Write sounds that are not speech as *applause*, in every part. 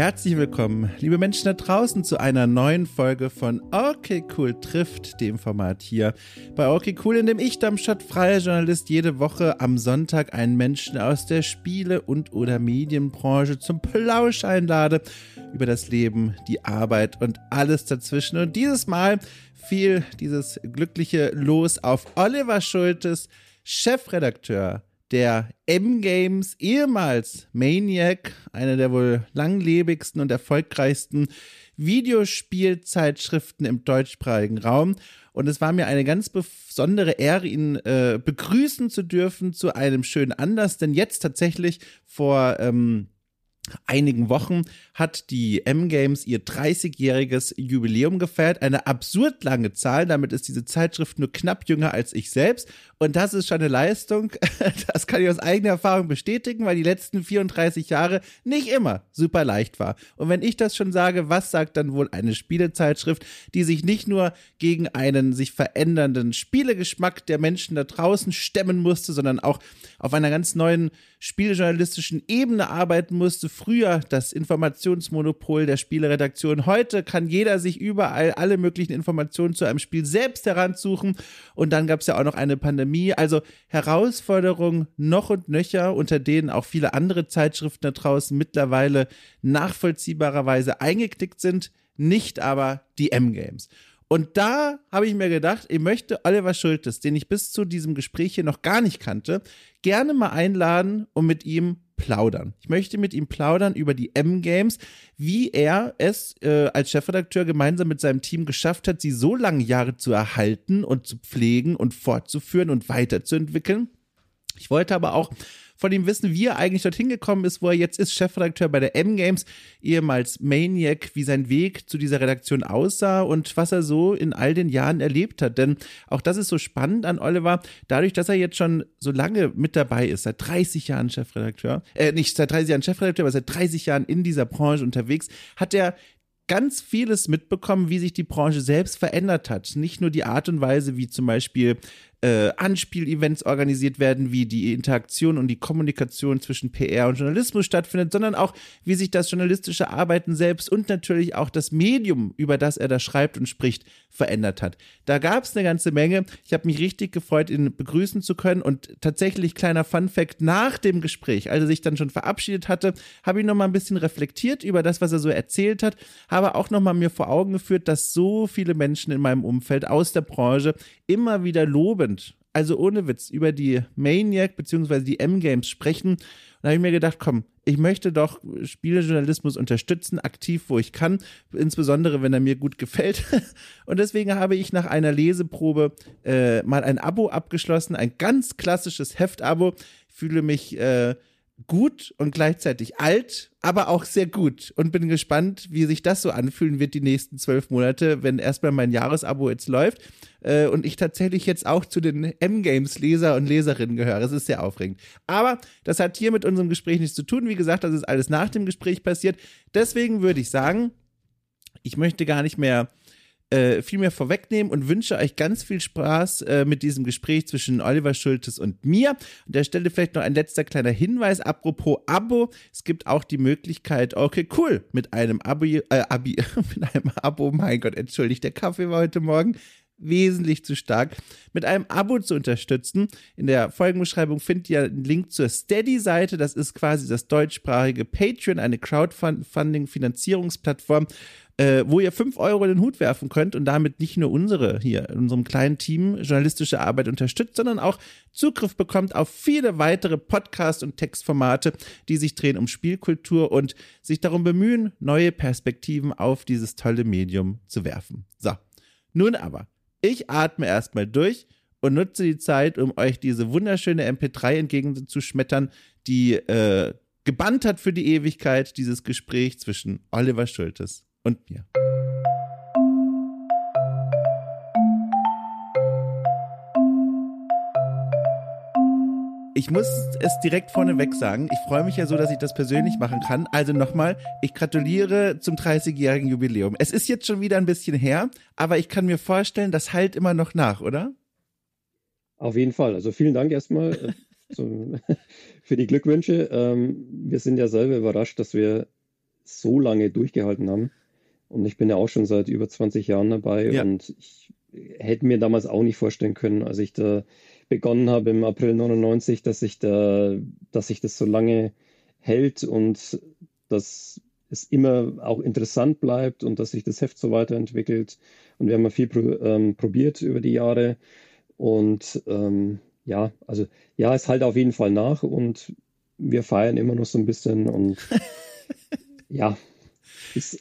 Herzlich willkommen, liebe Menschen da draußen, zu einer neuen Folge von Okay Cool trifft, dem Format hier bei Okay Cool, in dem ich, Darmstadt freier Journalist, jede Woche am Sonntag einen Menschen aus der Spiele- und oder Medienbranche zum Plausch einlade über das Leben, die Arbeit und alles dazwischen. Und dieses Mal fiel dieses glückliche Los auf Oliver Schultes, Chefredakteur der M-Games, ehemals Maniac, eine der wohl langlebigsten und erfolgreichsten Videospielzeitschriften im deutschsprachigen Raum. Und es war mir eine ganz besondere Ehre, ihn äh, begrüßen zu dürfen zu einem schönen Anlass, denn jetzt tatsächlich vor ähm, einigen Wochen hat die M-Games ihr 30-jähriges Jubiläum gefeiert. Eine absurd lange Zahl. Damit ist diese Zeitschrift nur knapp jünger als ich selbst. Und das ist schon eine Leistung. *laughs* Das kann ich aus eigener Erfahrung bestätigen, weil die letzten 34 Jahre nicht immer super leicht war. Und wenn ich das schon sage, was sagt dann wohl eine Spielezeitschrift, die sich nicht nur gegen einen sich verändernden Spielegeschmack der Menschen da draußen stemmen musste, sondern auch auf einer ganz neuen spielejournalistischen Ebene arbeiten musste. Früher das Informationsmonopol der Spieleredaktion. Heute kann jeder sich überall alle möglichen Informationen zu einem Spiel selbst heransuchen. Und dann gab es ja auch noch eine Pandemie. Also Herausforderungen noch und nöcher, unter denen auch viele andere Zeitschriften da draußen mittlerweile nachvollziehbarerweise eingeknickt sind. Nicht aber die M-Games. Und da habe ich mir gedacht, ich möchte Oliver Schultes, den ich bis zu diesem Gespräch hier noch gar nicht kannte, gerne mal einladen und mit ihm plaudern. Ich möchte mit ihm plaudern über die M-Games, wie er es äh, als Chefredakteur gemeinsam mit seinem Team geschafft hat, sie so lange Jahre zu erhalten und zu pflegen und fortzuführen und weiterzuentwickeln. Ich wollte aber auch von ihm wissen, wie er eigentlich dorthin gekommen ist, wo er jetzt ist, Chefredakteur bei der M-Games, ehemals Maniac, wie sein Weg zu dieser Redaktion aussah und was er so in all den Jahren erlebt hat. Denn auch das ist so spannend an Oliver, dadurch, dass er jetzt schon so lange mit dabei ist, seit 30 Jahren Chefredakteur, äh, nicht seit 30 Jahren Chefredakteur, aber seit 30 Jahren in dieser Branche unterwegs, hat er ganz vieles mitbekommen, wie sich die Branche selbst verändert hat. Nicht nur die Art und Weise, wie zum Beispiel äh, Anspielevents organisiert werden, wie die Interaktion und die Kommunikation zwischen PR und Journalismus stattfindet, sondern auch, wie sich das journalistische Arbeiten selbst und natürlich auch das Medium, über das er da schreibt und spricht, verändert hat. Da gab es eine ganze Menge. Ich habe mich richtig gefreut, ihn begrüßen zu können und tatsächlich kleiner Fun Fact nach dem Gespräch, als er sich dann schon verabschiedet hatte, habe ich noch mal ein bisschen reflektiert über das, was er so erzählt hat, habe auch noch mal mir vor Augen geführt, dass so viele Menschen in meinem Umfeld aus der Branche immer wieder loben lobend, also ohne Witz, über die Maniac bzw. die M-Games sprechen. Und da habe ich mir gedacht, komm, ich möchte doch Spielejournalismus unterstützen, aktiv, wo ich kann, insbesondere wenn er mir gut gefällt. *laughs* Und deswegen habe ich nach einer Leseprobe äh, mal ein Abo abgeschlossen, ein ganz klassisches Heftabo. Ich fühle mich äh, gut und gleichzeitig alt, aber auch sehr gut und bin gespannt, wie sich das so anfühlen wird die nächsten zwölf Monate, wenn erstmal mein Jahresabo jetzt läuft äh, und ich tatsächlich jetzt auch zu den M-Games-Leser und Leserinnen gehöre. Das ist sehr aufregend. Aber das hat hier mit unserem Gespräch nichts zu tun. Wie gesagt, das ist alles nach dem Gespräch passiert. Deswegen würde ich sagen, ich möchte gar nicht mehr äh, viel mehr vorwegnehmen und wünsche euch ganz viel Spaß äh, mit diesem Gespräch zwischen Oliver Schultes und mir. An der Stelle vielleicht noch ein letzter kleiner Hinweis, apropos Abo. Es gibt auch die Möglichkeit, okay, cool, mit einem Abo, äh, Abi, *laughs* mit einem Abo, mein Gott, entschuldigt, der Kaffee war heute Morgen wesentlich zu stark, mit einem Abo zu unterstützen. In der Folgenbeschreibung findet ihr einen Link zur Steady-Seite. Das ist quasi das deutschsprachige Patreon, eine Crowdfunding-Finanzierungsplattform äh, wo ihr 5 Euro in den Hut werfen könnt und damit nicht nur unsere hier in unserem kleinen Team journalistische Arbeit unterstützt, sondern auch Zugriff bekommt auf viele weitere Podcast- und Textformate, die sich drehen um Spielkultur und sich darum bemühen, neue Perspektiven auf dieses tolle Medium zu werfen. So, nun aber, ich atme erstmal durch und nutze die Zeit, um euch diese wunderschöne MP3 entgegenzuschmettern, die äh, gebannt hat für die Ewigkeit dieses Gespräch zwischen Oliver Schultes und mir. Ich muss es direkt vorneweg sagen. Ich freue mich ja so, dass ich das persönlich machen kann. Also nochmal, ich gratuliere zum 30-jährigen Jubiläum. Es ist jetzt schon wieder ein bisschen her, aber ich kann mir vorstellen, das halt immer noch nach, oder? Auf jeden Fall. Also vielen Dank erstmal äh, *laughs* zum, *laughs* für die Glückwünsche. Ähm, wir sind ja selber überrascht, dass wir so lange durchgehalten haben. Und ich bin ja auch schon seit über 20 Jahren dabei ja. und ich hätte mir damals auch nicht vorstellen können, als ich da begonnen habe im April 99, dass ich da, dass sich das so lange hält und dass es immer auch interessant bleibt und dass sich das Heft so weiterentwickelt. Und wir haben ja viel pro, ähm, probiert über die Jahre. Und ähm, ja, also ja, es halt auf jeden Fall nach und wir feiern immer noch so ein bisschen und *laughs* ja, ist,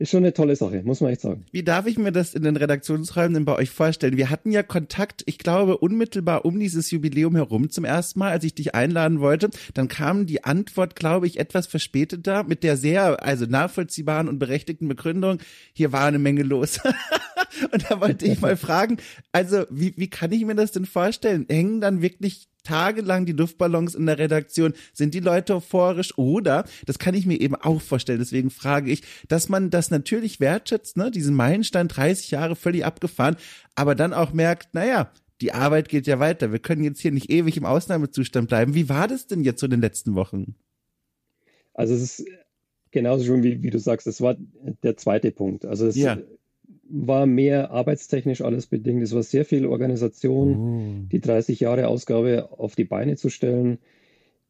ist schon eine tolle Sache, muss man echt sagen. Wie darf ich mir das in den Redaktionsräumen denn bei euch vorstellen? Wir hatten ja Kontakt, ich glaube, unmittelbar um dieses Jubiläum herum zum ersten Mal, als ich dich einladen wollte. Dann kam die Antwort, glaube ich, etwas verspäteter mit der sehr, also nachvollziehbaren und berechtigten Begründung. Hier war eine Menge los. *laughs* und da wollte ich mal fragen, also wie, wie kann ich mir das denn vorstellen? Hängen dann wirklich tagelang die Luftballons in der Redaktion, sind die Leute euphorisch oder, das kann ich mir eben auch vorstellen, deswegen frage ich, dass man das natürlich wertschätzt, ne, diesen Meilenstein 30 Jahre völlig abgefahren, aber dann auch merkt, naja, die Arbeit geht ja weiter, wir können jetzt hier nicht ewig im Ausnahmezustand bleiben. Wie war das denn jetzt so in den letzten Wochen? Also es ist genauso schon wie, wie du sagst, das war der zweite Punkt. Also es ja war mehr arbeitstechnisch alles bedingt. Es war sehr viel Organisation, oh. die 30 Jahre Ausgabe auf die Beine zu stellen,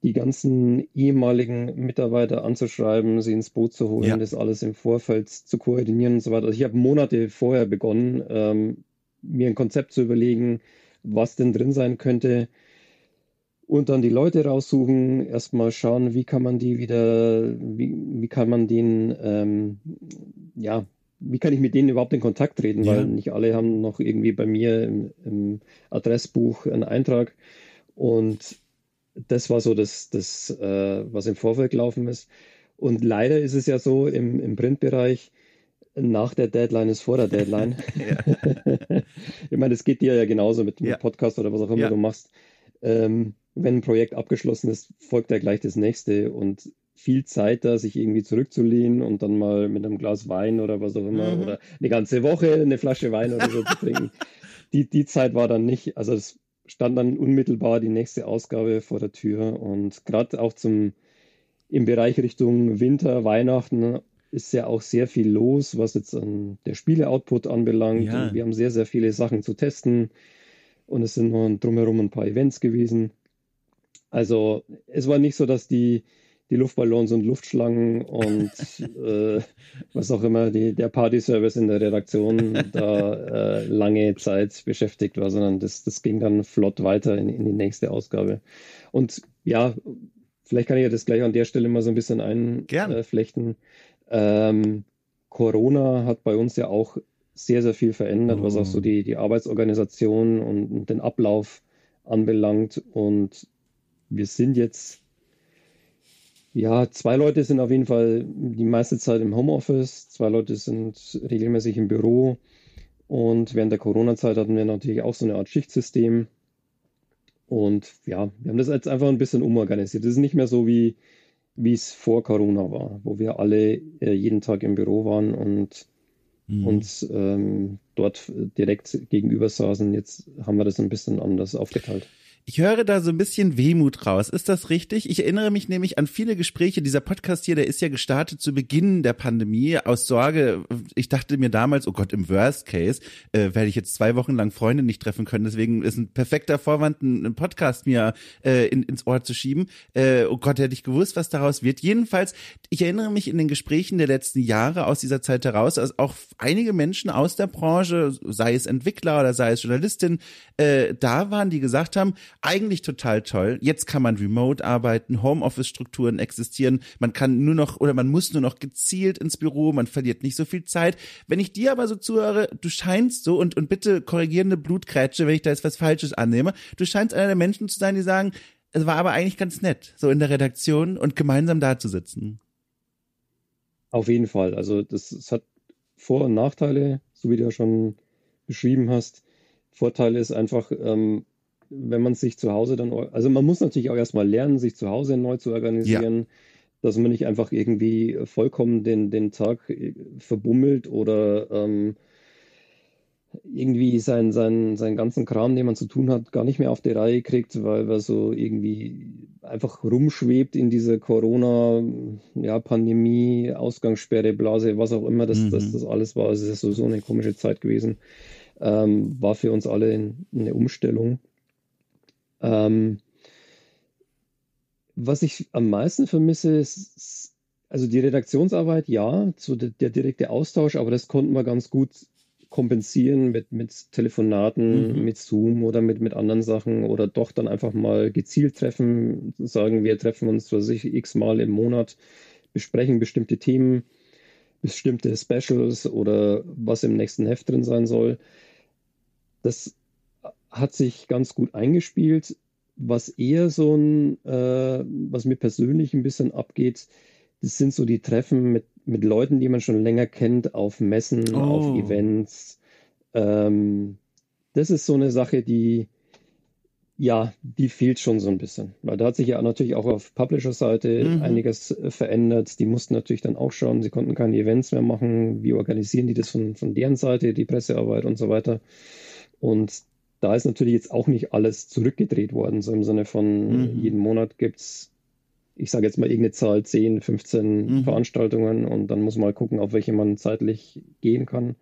die ganzen ehemaligen Mitarbeiter anzuschreiben, sie ins Boot zu holen, ja. das alles im Vorfeld zu koordinieren und so weiter. Also ich habe Monate vorher begonnen, ähm, mir ein Konzept zu überlegen, was denn drin sein könnte. Und dann die Leute raussuchen, erstmal schauen, wie kann man die wieder, wie, wie kann man den, ähm, ja, wie kann ich mit denen überhaupt in Kontakt treten, ja. weil nicht alle haben noch irgendwie bei mir im, im, Adressbuch einen Eintrag. Und das war so das, das äh, was im Vorfeld gelaufen ist. Und leider ist es ja so im, im Printbereich, nach der Deadline ist vor der Deadline. *laughs* ich meine, es geht dir ja genauso mit dem ja. Podcast oder was auch immer ja. du machst. Ähm, wenn ein Projekt abgeschlossen ist, folgt ja gleich das nächste. Und viel Zeit da, sich irgendwie zurückzulehnen und dann mal mit einem Glas Wein oder was auch immer mhm. oder eine ganze Woche eine Flasche Wein oder so zu trinken. *laughs* Die, die Zeit war dann nicht, also es stand dann unmittelbar die nächste Ausgabe vor der Tür und gerade auch zum im Bereich Richtung Winter, Weihnachten ist ja auch sehr viel los, was jetzt an der Spiele-Output anbelangt. Ja. wir haben sehr, sehr viele Sachen zu testen und es sind noch drumherum ein paar Events gewesen. Also es war nicht so, dass die die Luftballons und Luftschlangen und *laughs* äh, was auch immer die, der Party-Service in der Redaktion da äh, lange Zeit beschäftigt war, sondern das, das ging dann flott weiter in, in die nächste Ausgabe. Und ja, vielleicht kann ich ja das gleich an der Stelle mal so ein bisschen einflechten. Ähm, Corona hat bei uns ja auch sehr, sehr viel verändert, oh. was auch so oh. die, die Arbeitsorganisation und, und den Ablauf anbelangt. Und wir sind jetzt ja, zwei Leute sind auf jeden Fall die meiste Zeit im Homeoffice, zwei Leute sind regelmäßig im Büro und während der Corona-Zeit hatten wir natürlich auch so eine Art Schichtsystem. Und ja, wir haben das jetzt einfach ein bisschen umorganisiert. Das ist nicht mehr so wie wie es vor Corona war, wo wir alle äh, jeden Tag im Büro waren und mhm. uns ähm, dort direkt gegenüber saßen. Jetzt haben wir das ein bisschen anders aufgeteilt. Ich höre da so ein bisschen Wehmut raus. Ist das richtig? Ich erinnere mich nämlich an viele Gespräche. Dieser Podcast hier, der ist ja gestartet zu Beginn der Pandemie aus Sorge. Ich dachte mir damals, oh Gott, im Worst Case äh, werde ich jetzt zwei Wochen lang Freunde nicht treffen können. Deswegen ist ein perfekter Vorwand, einen Podcast mir äh, in, ins Ohr zu schieben. Äh, oh Gott, hätte ich gewusst, was daraus wird. Jedenfalls, ich erinnere mich in den Gesprächen der letzten Jahre aus dieser Zeit heraus, als auch einige Menschen aus der Branche, sei es Entwickler oder sei es Journalistin, äh, da waren, die gesagt haben, eigentlich total toll. Jetzt kann man remote arbeiten, Homeoffice-Strukturen existieren. Man kann nur noch oder man muss nur noch gezielt ins Büro, man verliert nicht so viel Zeit. Wenn ich dir aber so zuhöre, du scheinst so und, und bitte korrigierende Blutkrätsche, wenn ich da jetzt was Falsches annehme, du scheinst einer der Menschen zu sein, die sagen, es war aber eigentlich ganz nett, so in der Redaktion und gemeinsam da zu sitzen. Auf jeden Fall. Also das, das hat Vor- und Nachteile, so wie du ja schon beschrieben hast. Vorteil ist einfach, ähm, wenn man sich zu Hause dann, also man muss natürlich auch erstmal lernen, sich zu Hause neu zu organisieren, ja. dass man nicht einfach irgendwie vollkommen den, den Tag äh, verbummelt oder ähm, irgendwie seinen, seinen, seinen ganzen Kram, den man zu tun hat, gar nicht mehr auf die Reihe kriegt, weil er so irgendwie einfach rumschwebt in dieser Corona-Pandemie, ja, Ausgangssperre, Blase, was auch immer das, mhm. das, das alles war. Also es ist sowieso eine komische Zeit gewesen. Ähm, war für uns alle eine Umstellung. Ähm, was ich am meisten vermisse, ist also die Redaktionsarbeit, ja, so der, der direkte Austausch, aber das konnten wir ganz gut kompensieren mit, mit Telefonaten, mhm. mit Zoom oder mit, mit anderen Sachen oder doch dann einfach mal gezielt treffen, sagen, wir treffen uns, was ich, x-mal im Monat, besprechen bestimmte Themen, bestimmte Specials oder was im nächsten Heft drin sein soll. Das hat sich ganz gut eingespielt. Was eher so ein, äh, was mir persönlich ein bisschen abgeht, das sind so die Treffen mit, mit Leuten, die man schon länger kennt, auf Messen, oh. auf Events. Ähm, das ist so eine Sache, die, ja, die fehlt schon so ein bisschen. Weil da hat sich ja natürlich auch auf Publisher-Seite mhm. einiges äh, verändert. Die mussten natürlich dann auch schauen, sie konnten keine Events mehr machen. Wie organisieren die das von, von deren Seite, die Pressearbeit und so weiter. Und da ist natürlich jetzt auch nicht alles zurückgedreht worden, so im Sinne von mhm. jeden Monat gibt es ich sage jetzt mal irgendeine Zahl, 10, 15 mhm. Veranstaltungen und dann muss man mal gucken, auf welche man zeitlich gehen kann.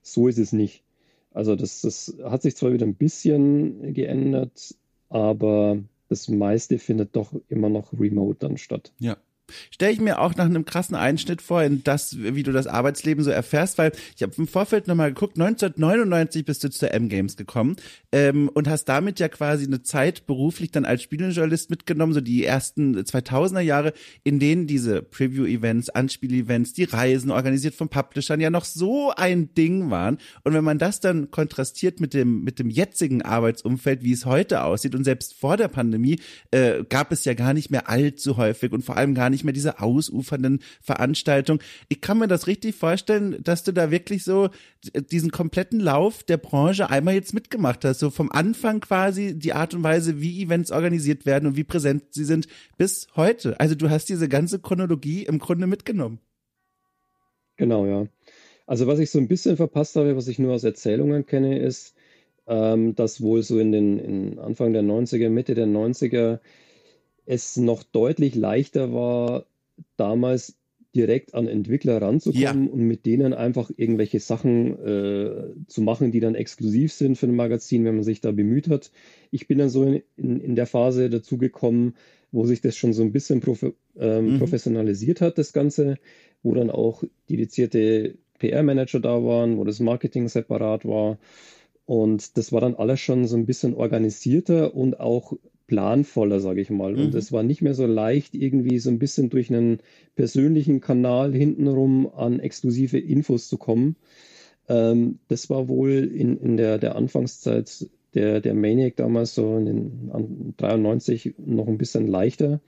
So ist es nicht. Also das, das hat sich zwar wieder ein bisschen geändert, aber das meiste findet doch immer noch remote dann statt. Ja stelle ich mir auch nach einem krassen Einschnitt vor in das, wie du das Arbeitsleben so erfährst, weil ich habe im Vorfeld nochmal geguckt, 1999 bist du zu M-Games gekommen ähm, und hast damit ja quasi eine Zeit beruflich dann als Spielejournalist mitgenommen, so die ersten 2000er Jahre, in denen diese Preview-Events, Anspiel-Events, die Reisen organisiert von Publishern ja noch so ein Ding waren. Und wenn man das dann kontrastiert mit dem, mit dem jetzigen Arbeitsumfeld, wie es heute aussieht und selbst vor der Pandemie äh, gab es ja gar nicht mehr allzu häufig und vor allem gar nicht nicht mehr diese ausufernden Veranstaltungen. Ich kann mir das richtig vorstellen, dass du da wirklich so diesen kompletten Lauf der Branche einmal jetzt mitgemacht hast. So vom Anfang quasi die Art und Weise, wie Events organisiert werden und wie präsent sie sind bis heute. Also du hast diese ganze Chronologie im Grunde mitgenommen. Genau, ja. Also was ich so ein bisschen verpasst habe, was ich nur aus Erzählungen kenne, ist, ähm, dass wohl so in den in Anfang der 90er, Mitte der 90er es noch deutlich leichter war, damals direkt an Entwickler ranzukommen ja. und mit denen einfach irgendwelche Sachen äh, zu machen, die dann exklusiv sind für ein Magazin, wenn man sich da bemüht hat. Ich bin dann so in, in, in der Phase dazu gekommen, wo sich das schon so ein bisschen prof ähm, mhm. professionalisiert hat, das Ganze, wo dann auch dedizierte PR-Manager da waren, wo das Marketing separat war. Und das war dann alles schon so ein bisschen organisierter und auch planvoller, sage ich mal. Mhm. Und es war nicht mehr so leicht, irgendwie so ein bisschen durch einen persönlichen Kanal hintenrum an exklusive Infos zu kommen. Ähm, das war wohl in, in der, der Anfangszeit der, der Maniac damals so in den 93 noch ein bisschen leichter.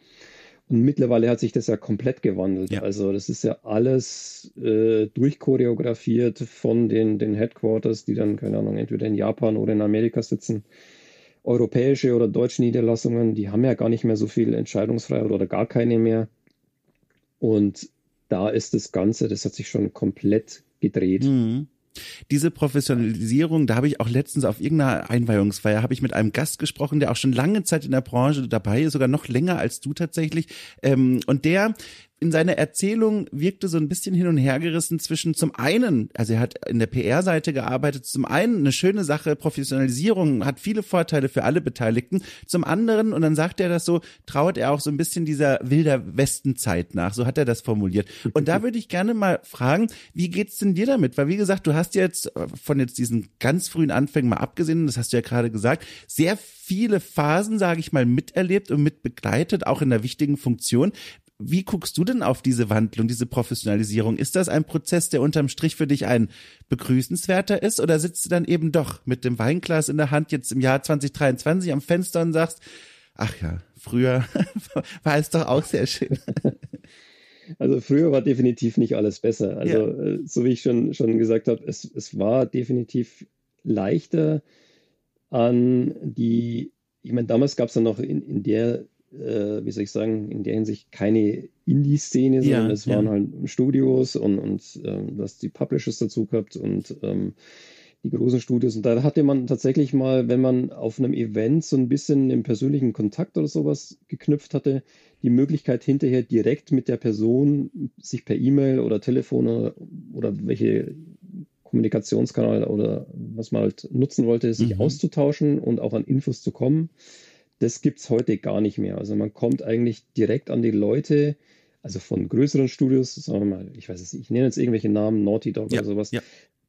Und mittlerweile hat sich das ja komplett gewandelt. Ja. Also das ist ja alles äh, durchchoreografiert von den, den Headquarters, die dann, keine Ahnung, entweder in Japan oder in Amerika sitzen europäische oder deutsche Niederlassungen, die haben ja gar nicht mehr so viel Entscheidungsfreiheit oder gar keine mehr. Und da ist das Ganze, das hat sich schon komplett gedreht. Mhm. Diese Professionalisierung, da habe ich auch letztens auf irgendeiner Einweihungsfeier, habe ich mit einem Gast gesprochen, der auch schon lange Zeit in der Branche dabei ist, sogar noch länger als du tatsächlich. Ähm, und der in seiner Erzählung wirkte so ein bisschen hin und her gerissen zwischen zum einen, also er hat in der PR-Seite gearbeitet, zum einen eine schöne Sache, Professionalisierung hat viele Vorteile für alle Beteiligten, zum anderen, und dann sagt er das so, trauert er auch so ein bisschen dieser wilder Westenzeit nach, so hat er das formuliert. Und da *laughs* würde ich gerne mal fragen, wie geht's denn dir damit? Weil wie gesagt, du hast jetzt äh, von jetzt diesen ganz frühen Anfängen mal abgesehen, das hast du ja gerade gesagt, sehr viele Phasen, sage ich mal, miterlebt und mitbegleitet, auch in der wichtigen Funktion. Wie guckst du denn auf diese Wandlung, diese Professionalisierung? Ist das ein Prozess, der unterm Strich für dich ein begrüßenswerter ist oder sitzt du dann eben doch mit dem Weinglas in der Hand jetzt im Jahr 2023 am Fenster und sagst, ach ja, früher *laughs* war es doch auch sehr schön. *laughs* Also früher war definitiv nicht alles besser. Also ja. Äh, so wie ich schon, schon gesagt habe, es, es war definitiv leichter an die, ich meine, damals gab es ja noch in, in der äh, wie soll ich sagen, in der Hinsicht keine Indie-Szene, sondern ja, es waren ja. halt Studios und, und ähm, du hast die Publishers dazu gehabt und ähm, die großen Studios. Und da hatte man tatsächlich mal, wenn man auf einem Event so ein bisschen einen persönlichen Kontakt oder sowas geknüpft hatte, die Möglichkeit hinterher direkt mit der Person sich per E-Mail oder Telefon oder, oder welche Kommunikationskanal oder was man halt nutzen wollte, sich mhm. auszutauschen und auch an Infos zu kommen. Das gibt es heute gar nicht mehr. Also man kommt eigentlich direkt an die Leute, also von größeren Studios, sagen wir mal, ich weiß es nicht, ich nenne jetzt irgendwelche Namen, Naughty Dog ja, oder sowas, ja.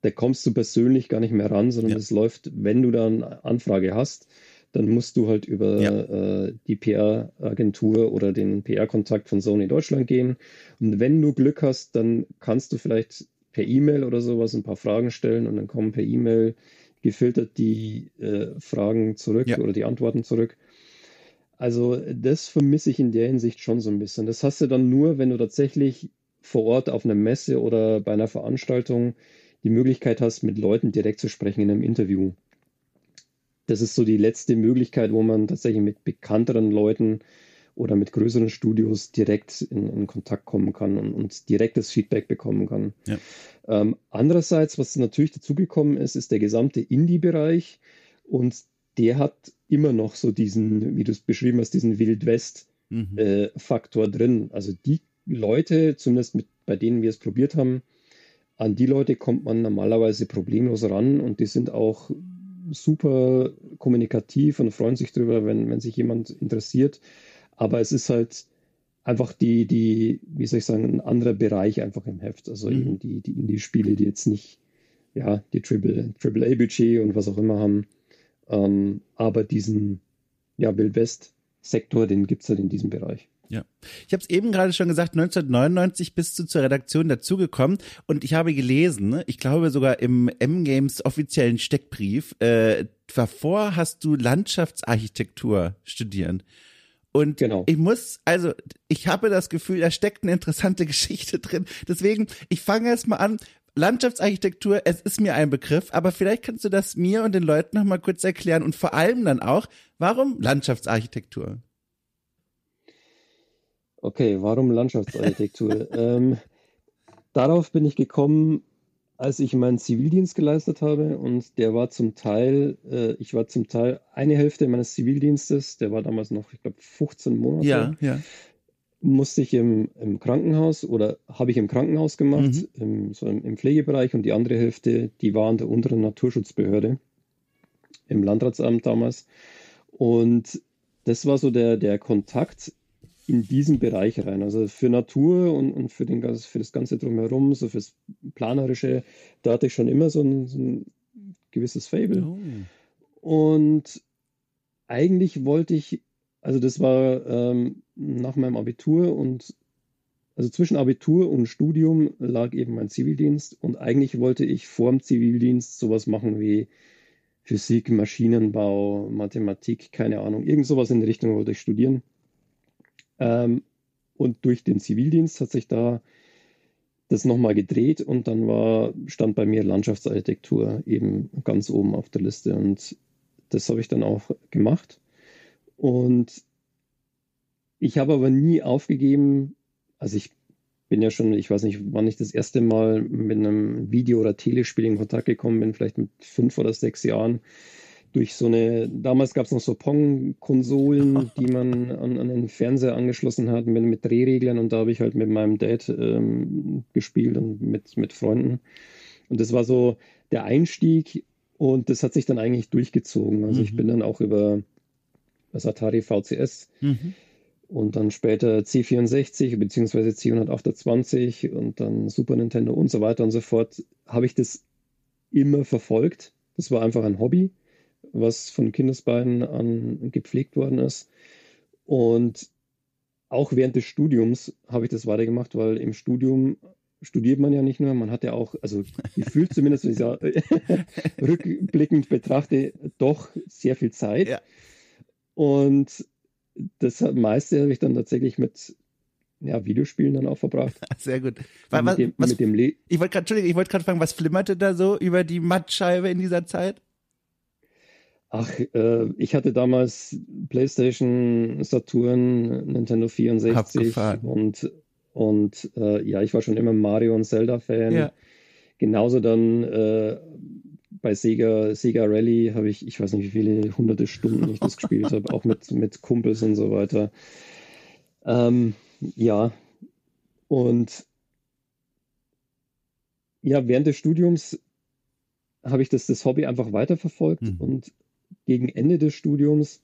da kommst du persönlich gar nicht mehr ran, sondern es ja. läuft, wenn du dann Anfrage hast, dann musst du halt über äh, die PR-Agentur oder den PR-Kontakt von Sony Deutschland gehen. Und wenn du Glück hast, dann kannst du vielleicht per E-Mail oder sowas ein paar Fragen stellen und dann kommen per E-Mail gefiltert die äh, Fragen zurück oder die Antworten zurück. Also das vermisse ich in der Hinsicht schon so ein bisschen. Das hast du dann nur, wenn du tatsächlich vor Ort auf einer Messe oder bei einer Veranstaltung die Möglichkeit hast, mit Leuten direkt zu sprechen in einem Interview das ist so die letzte Möglichkeit, wo man tatsächlich mit bekannteren Leuten oder mit größeren Studios direkt in, in Kontakt kommen kann und, und direktes Feedback bekommen kann. Ja. Ähm, andererseits, was natürlich dazugekommen ist, ist der gesamte Indie-Bereich und der hat immer noch so diesen, wie du es beschrieben hast, diesen Wild-West-Faktor mhm. äh, drin. Also die Leute, zumindest mit, bei denen wir es probiert haben, an die Leute kommt man normalerweise problemlos ran und die sind auch super kommunikativ und freuen sich darüber, wenn, wenn sich jemand interessiert. Aber es ist halt einfach die, die, wie soll ich sagen, ein anderer Bereich einfach im Heft. Also mhm. eben die, die Indie-Spiele, die jetzt nicht, ja, die Triple, Triple A-Budget und was auch immer haben. Ähm, aber diesen, ja, Wild West-Sektor, den gibt es halt in diesem Bereich. Ja. Ich habe es eben gerade schon gesagt, 1999 bist du zur Redaktion dazugekommen und ich habe gelesen, ne, ich glaube sogar im M-Games offiziellen Steckbrief, äh, davor hast du Landschaftsarchitektur studieren. Und genau. ich muss, also ich habe das Gefühl, da steckt eine interessante *laughs* Geschichte drin. Deswegen, ich fange erst mal an. Landschaftsarchitektur, es ist mir ein Begriff, aber vielleicht kannst du das mir und den Leuten noch mal kurz erklären und vor allem dann auch, warum Landschaftsarchitektur? Okay, warum Landschaftsarchitektur? *laughs* ähm, darauf bin ich gekommen, als ich meinen Zivildienst geleistet habe und der war zum Teil, äh, ich war zum Teil eine Hälfte meines Zivildienstes, der war damals noch, ich glaube, 15 Monate. Ja, ja. Musste ich im, im Krankenhaus oder habe ich im Krankenhaus gemacht, mhm. im, so im, im Pflegebereich und die andere Hälfte, die war an der unteren Naturschutzbehörde im Landratsamt damals. Und das war so der, der Kontakt in diesen Bereich rein. Also für Natur und, und für, den, für das Ganze drumherum, so fürs Planerische, da hatte ich schon immer so ein, so ein gewisses Fable. Oh. Und eigentlich wollte ich, also das war ähm, nach meinem Abitur und also zwischen Abitur und Studium lag eben mein Zivildienst und eigentlich wollte ich vor dem Zivildienst sowas machen wie Physik, Maschinenbau, Mathematik, keine Ahnung, irgend sowas in die Richtung wollte ich studieren. Ähm, und durch den Zivildienst hat sich da das nochmal gedreht und dann war, stand bei mir Landschaftsarchitektur eben ganz oben auf der Liste und das habe ich dann auch gemacht. Und ich habe aber nie aufgegeben, also ich bin ja schon, ich weiß nicht, wann ich das erste Mal mit einem Video- oder Telespiel in Kontakt gekommen bin, vielleicht mit fünf oder sechs Jahren durch so eine, damals gab es noch so Pong-Konsolen, *laughs* die man an, an, den Fernseher angeschlossen hat mit, mit Drehreglern und da habe ich halt mit meinem Dad ähm, gespielt und mit, mit Freunden. Und das war so der Einstieg und das hat sich dann eigentlich durchgezogen. Also mhm. ich bin dann auch über das Atari VCS mhm. und dann später C64 bzw. C128 und dann Super Nintendo und so weiter und so fort, habe ich das immer verfolgt. Das war einfach ein Hobby was von Kindesbeinen an gepflegt worden ist. Und auch während des Studiums habe ich das weitergemacht, weil im Studium studiert man ja nicht nur, man hat ja auch, also gefühlt zumindest, wenn ich ja *laughs* rückblickend betrachte, doch sehr viel Zeit. Ja. Und das meiste habe ich dann tatsächlich mit ja, Videospielen dann auch verbracht. *laughs* Sehr gut. Was, mit dem, was, mit dem ich wollte gerade, ich wollte gerade fragen, was flimmerte da so über die Mattscheibe in dieser Zeit? Ach, äh, ich hatte damals PlayStation, Saturn, Nintendo 64 und, und äh, ja, ich war schon immer Mario und Zelda-Fan. Ja. Genauso dann äh, bei Sega, Sega Rally habe ich, ich weiß nicht, wie viele hunderte Stunden ich das gespielt *laughs* habe, auch mit, mit Kumpels und so weiter. Ähm, ja, und ja, während des Studiums habe ich das, das Hobby einfach weiterverfolgt mhm. und gegen Ende des Studiums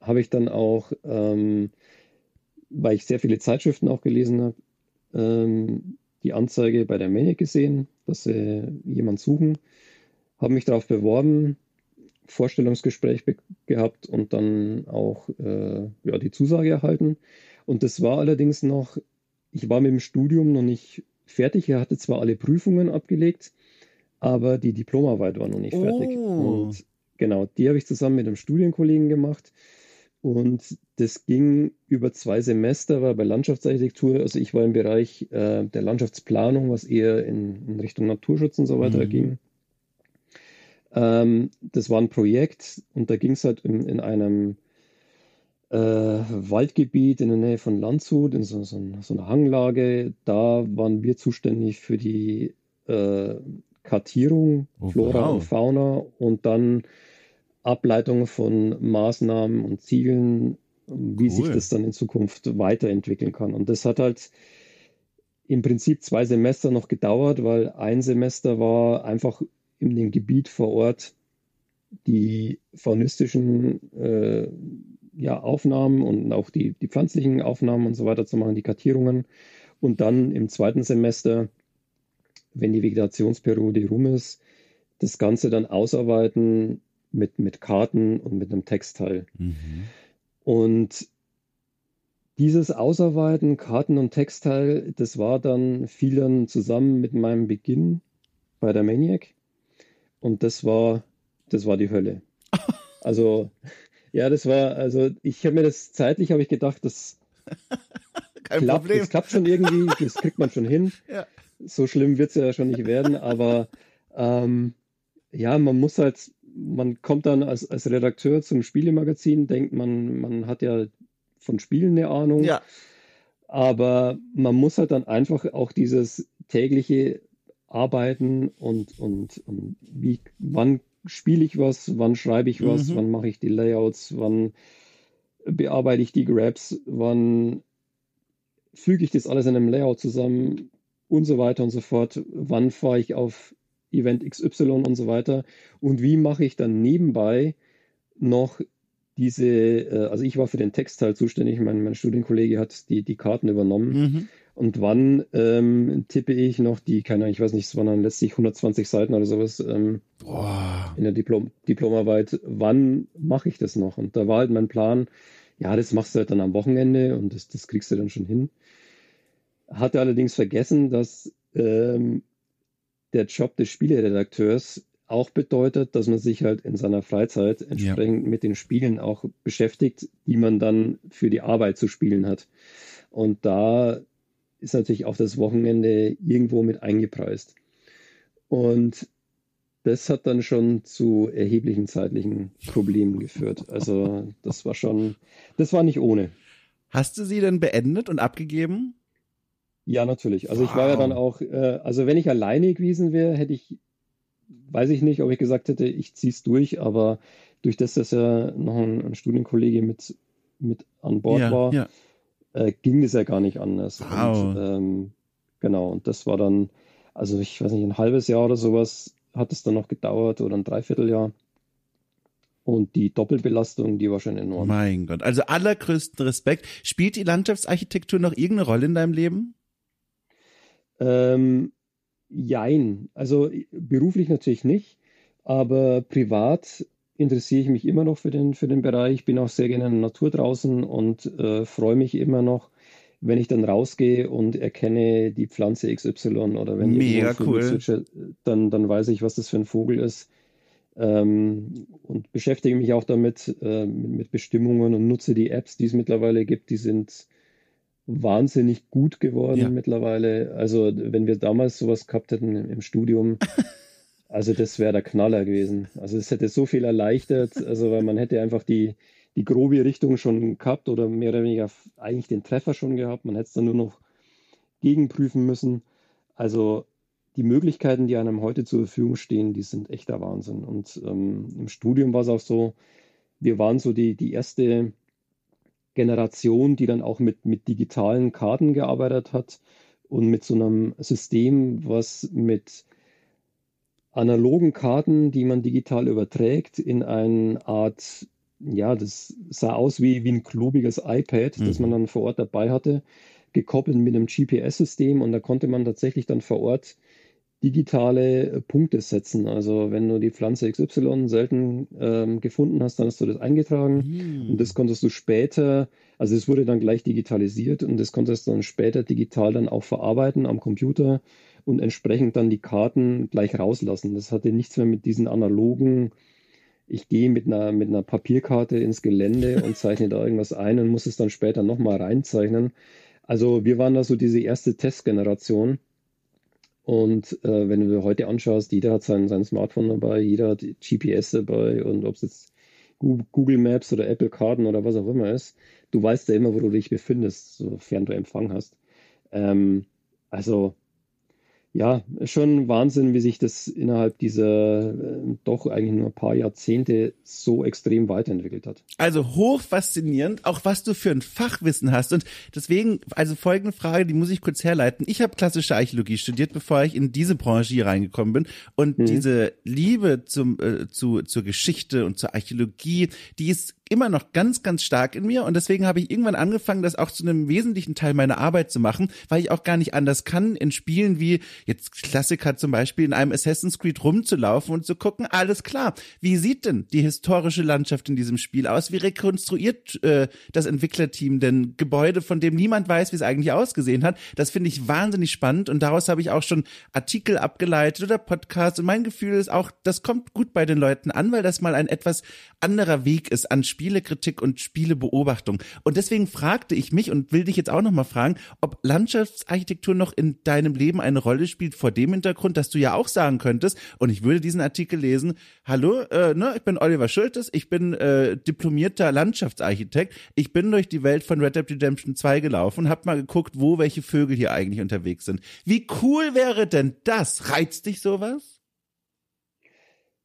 habe ich dann auch, ähm, weil ich sehr viele Zeitschriften auch gelesen habe, ähm, die Anzeige bei der Maniac gesehen, dass sie jemanden suchen, habe mich darauf beworben, Vorstellungsgespräch gehabt und dann auch äh, ja, die Zusage erhalten. Und das war allerdings noch, ich war mit dem Studium noch nicht fertig. Er hatte zwar alle Prüfungen abgelegt, aber die Diplomarbeit war noch nicht oh. fertig. Und genau, die habe ich zusammen mit einem Studienkollegen gemacht. Und das ging über zwei Semester, war bei Landschaftsarchitektur, also ich war im Bereich äh, der Landschaftsplanung, was eher in, in, Richtung Naturschutz und so weiter mhm. ging. Ähm, das war ein Projekt und da ging es halt in, in einem äh, Waldgebiet in der Nähe von Landshut, in so, so, so, einer Hanglage. Da waren wir zuständig für die äh, Kartierung, oh, Flora wow. und Fauna und dann Ableitung von Maßnahmen und Zielen, wie cool. sich das dann in Zukunft weiterentwickeln kann. Und das hat halt im Prinzip zwei Semester noch gedauert, weil ein Semester war einfach in dem Gebiet vor Ort die faunistischen äh, ja, Aufnahmen und auch die, die pflanzlichen Aufnahmen und so weiter zu machen, die Kartierungen. Und dann im zweiten Semester, wenn die Vegetationsperiode rum ist, das Ganze dann ausarbeiten mit, mit Karten und mit einem Textteil. Mhm. Und dieses Ausarbeiten, Karten und Textteil, das war dann, fiel dann zusammen mit meinem Beginn bei der Maniac. Und das war, das war die Hölle. *laughs* Also, ja, das war, also ich habe mir das zeitlich, habe ich gedacht, das *laughs* Kein klappt, Problem. das klappt schon irgendwie, *laughs* das kriegt man schon hin. Ja. So schlimm wird es ja schon nicht werden, aber ähm, ja, man muss halt, man kommt dann als, als Redakteur zum Spielemagazin, denkt man, man hat ja von Spielen eine Ahnung. Ja. Aber man muss halt dann einfach auch dieses tägliche arbeiten und, und, und wie, wann spiele ich was, wann schreibe ich was, mhm. wann mache ich die Layouts, wann bearbeite ich die Grabs, wann füge ich das alles in einem Layout zusammen und so weiter und so fort, wann fahre ich auf Event XY und so weiter und wie mache ich dann nebenbei noch diese, äh, also ich war für den Textteil zuständig, mein, mein Studienkollege hat die, die Karten übernommen. Mhm. Und wann ähm, tippe ich noch die, keine Ahnung, ich weiß nicht, es waren dann letztlich 120 Seiten oder sowas ähm, in der Diplom Diplomarbeit, wann mache ich das noch? Und da war halt mein Plan, ja, das machst du halt dann am Wochenende und das, das kriegst du dann schon hin. Hatte allerdings vergessen, dass ähm, der Job des Spieleredakteurs auch bedeutet, dass man sich halt in seiner Freizeit entsprechend ja. mit den Spielen auch beschäftigt, die man dann für die Arbeit zu spielen hat. Und da ist natürlich auch das Wochenende irgendwo mit eingepreist. Und das hat dann schon zu erheblichen zeitlichen Problemen geführt. Also das war schon, das war nicht ohne. Hast du sie denn beendet und abgegeben? Ja, natürlich. Also wow. ich war ja dann auch, äh, also wenn ich alleine gewesen wäre, hätte ich, weiß ich nicht, ob ich gesagt hätte, ich ziehe es durch, aber durch das, dass ja noch ein, ein Studienkollege mit, mit an Bord ja, war, ja äh, ging es ja gar nicht anders. Wow. Und, ähm, genau, und das war dann, also ich weiß nicht, ein halbes Jahr oder sowas hat es dann noch gedauert oder ein Dreivierteljahr. Und die Doppelbelastung, die war schon enorm. Mein Gott, also allergrößten Respekt. Spielt die Landschaftsarchitektur noch irgendeine Rolle in deinem Leben? Ähm, jein. Also beruflich natürlich nicht, aber privat interessiere ich mich immer noch für den, für den Bereich, bin auch sehr gerne in der Natur draußen und äh, freue mich immer noch, wenn ich dann rausgehe und erkenne die Pflanze XY oder wenn Mega cool. Switche, dann, dann weiß ich, was das für ein Vogel ist. Ähm, und beschäftige mich auch damit äh, mit Bestimmungen und nutze die Apps, die es mittlerweile gibt. Die sind wahnsinnig gut geworden ja. mittlerweile. Also wenn wir damals sowas gehabt hätten im Studium, *laughs* Also das wäre der Knaller gewesen. Also es hätte so viel erleichtert, also weil man hätte einfach die, die grobe Richtung schon gehabt oder mehr oder weniger eigentlich den Treffer schon gehabt. Man hätte es dann nur noch gegenprüfen müssen. Also die Möglichkeiten, die einem heute zur Verfügung stehen, die sind echter Wahnsinn. Und ähm, im Studium war es auch so, wir waren so die, die erste Generation, die dann auch mit, mit digitalen Karten gearbeitet hat und mit so einem System, was mit analogen Karten, die man digital überträgt, in eine Art, ja, das sah aus wie, wie ein klobiges iPad, mhm. das man dann vor Ort dabei hatte, gekoppelt mit einem GPS-System und da konnte man tatsächlich dann vor Ort digitale äh, Punkte setzen. Also wenn du die Pflanze XY selten ähm, gefunden hast, dann hast du das eingetragen mm. und das konntest du später, also es wurde dann gleich digitalisiert und das konntest du dann später digital dann auch verarbeiten am Computer und entsprechend dann die Karten gleich rauslassen. Das hatte nichts mehr mit diesen analogen, ich gehe mit einer, mit einer Papierkarte ins Gelände *laughs* und zeichne da irgendwas ein und muss es dann später nochmal reinzeichnen. Also wir waren da so diese erste Testgeneration und äh, wenn du dir heute anschaust, jeder hat sein, sein Smartphone dabei, jeder hat GPS dabei und ob es jetzt Google Maps oder Apple Karten oder was auch immer ist, du weißt ja immer, wo du dich befindest, sofern du Empfang hast. Ähm, also ja, schon Wahnsinn, wie sich das innerhalb dieser äh, doch eigentlich nur ein paar Jahrzehnte so extrem weiterentwickelt hat. Also hoch faszinierend, auch was du für ein Fachwissen hast. Und deswegen, also folgende Frage, die muss ich kurz herleiten. Ich habe klassische Archäologie studiert, bevor ich in diese Branche hier reingekommen bin. Und mhm. diese Liebe zum, äh, zu, zur Geschichte und zur Archäologie, die ist immer noch ganz, ganz stark in mir und deswegen habe ich irgendwann angefangen, das auch zu einem wesentlichen Teil meiner Arbeit zu machen, weil ich auch gar nicht anders kann, in Spielen wie jetzt Klassiker zum Beispiel in einem Assassin's Creed rumzulaufen und zu gucken, alles klar, wie sieht denn die historische Landschaft in diesem Spiel aus? Wie rekonstruiert äh, das Entwicklerteam denn Gebäude, von dem niemand weiß, wie es eigentlich ausgesehen hat? Das finde ich wahnsinnig spannend und daraus habe ich auch schon Artikel abgeleitet oder Podcasts und mein Gefühl ist auch, das kommt gut bei den Leuten an, weil das mal ein etwas anderer Weg ist an Spielen Spielekritik und Spielebeobachtung. Und deswegen fragte ich mich und will dich jetzt auch nochmal fragen, ob Landschaftsarchitektur noch in deinem Leben eine Rolle spielt vor dem Hintergrund, dass du ja auch sagen könntest, und ich würde diesen Artikel lesen, hallo, äh, ne, ich bin Oliver Schultes, ich bin äh, diplomierter Landschaftsarchitekt, ich bin durch die Welt von Red Dead Redemption 2 gelaufen, hab mal geguckt, wo welche Vögel hier eigentlich unterwegs sind. Wie cool wäre denn das? Reizt dich sowas?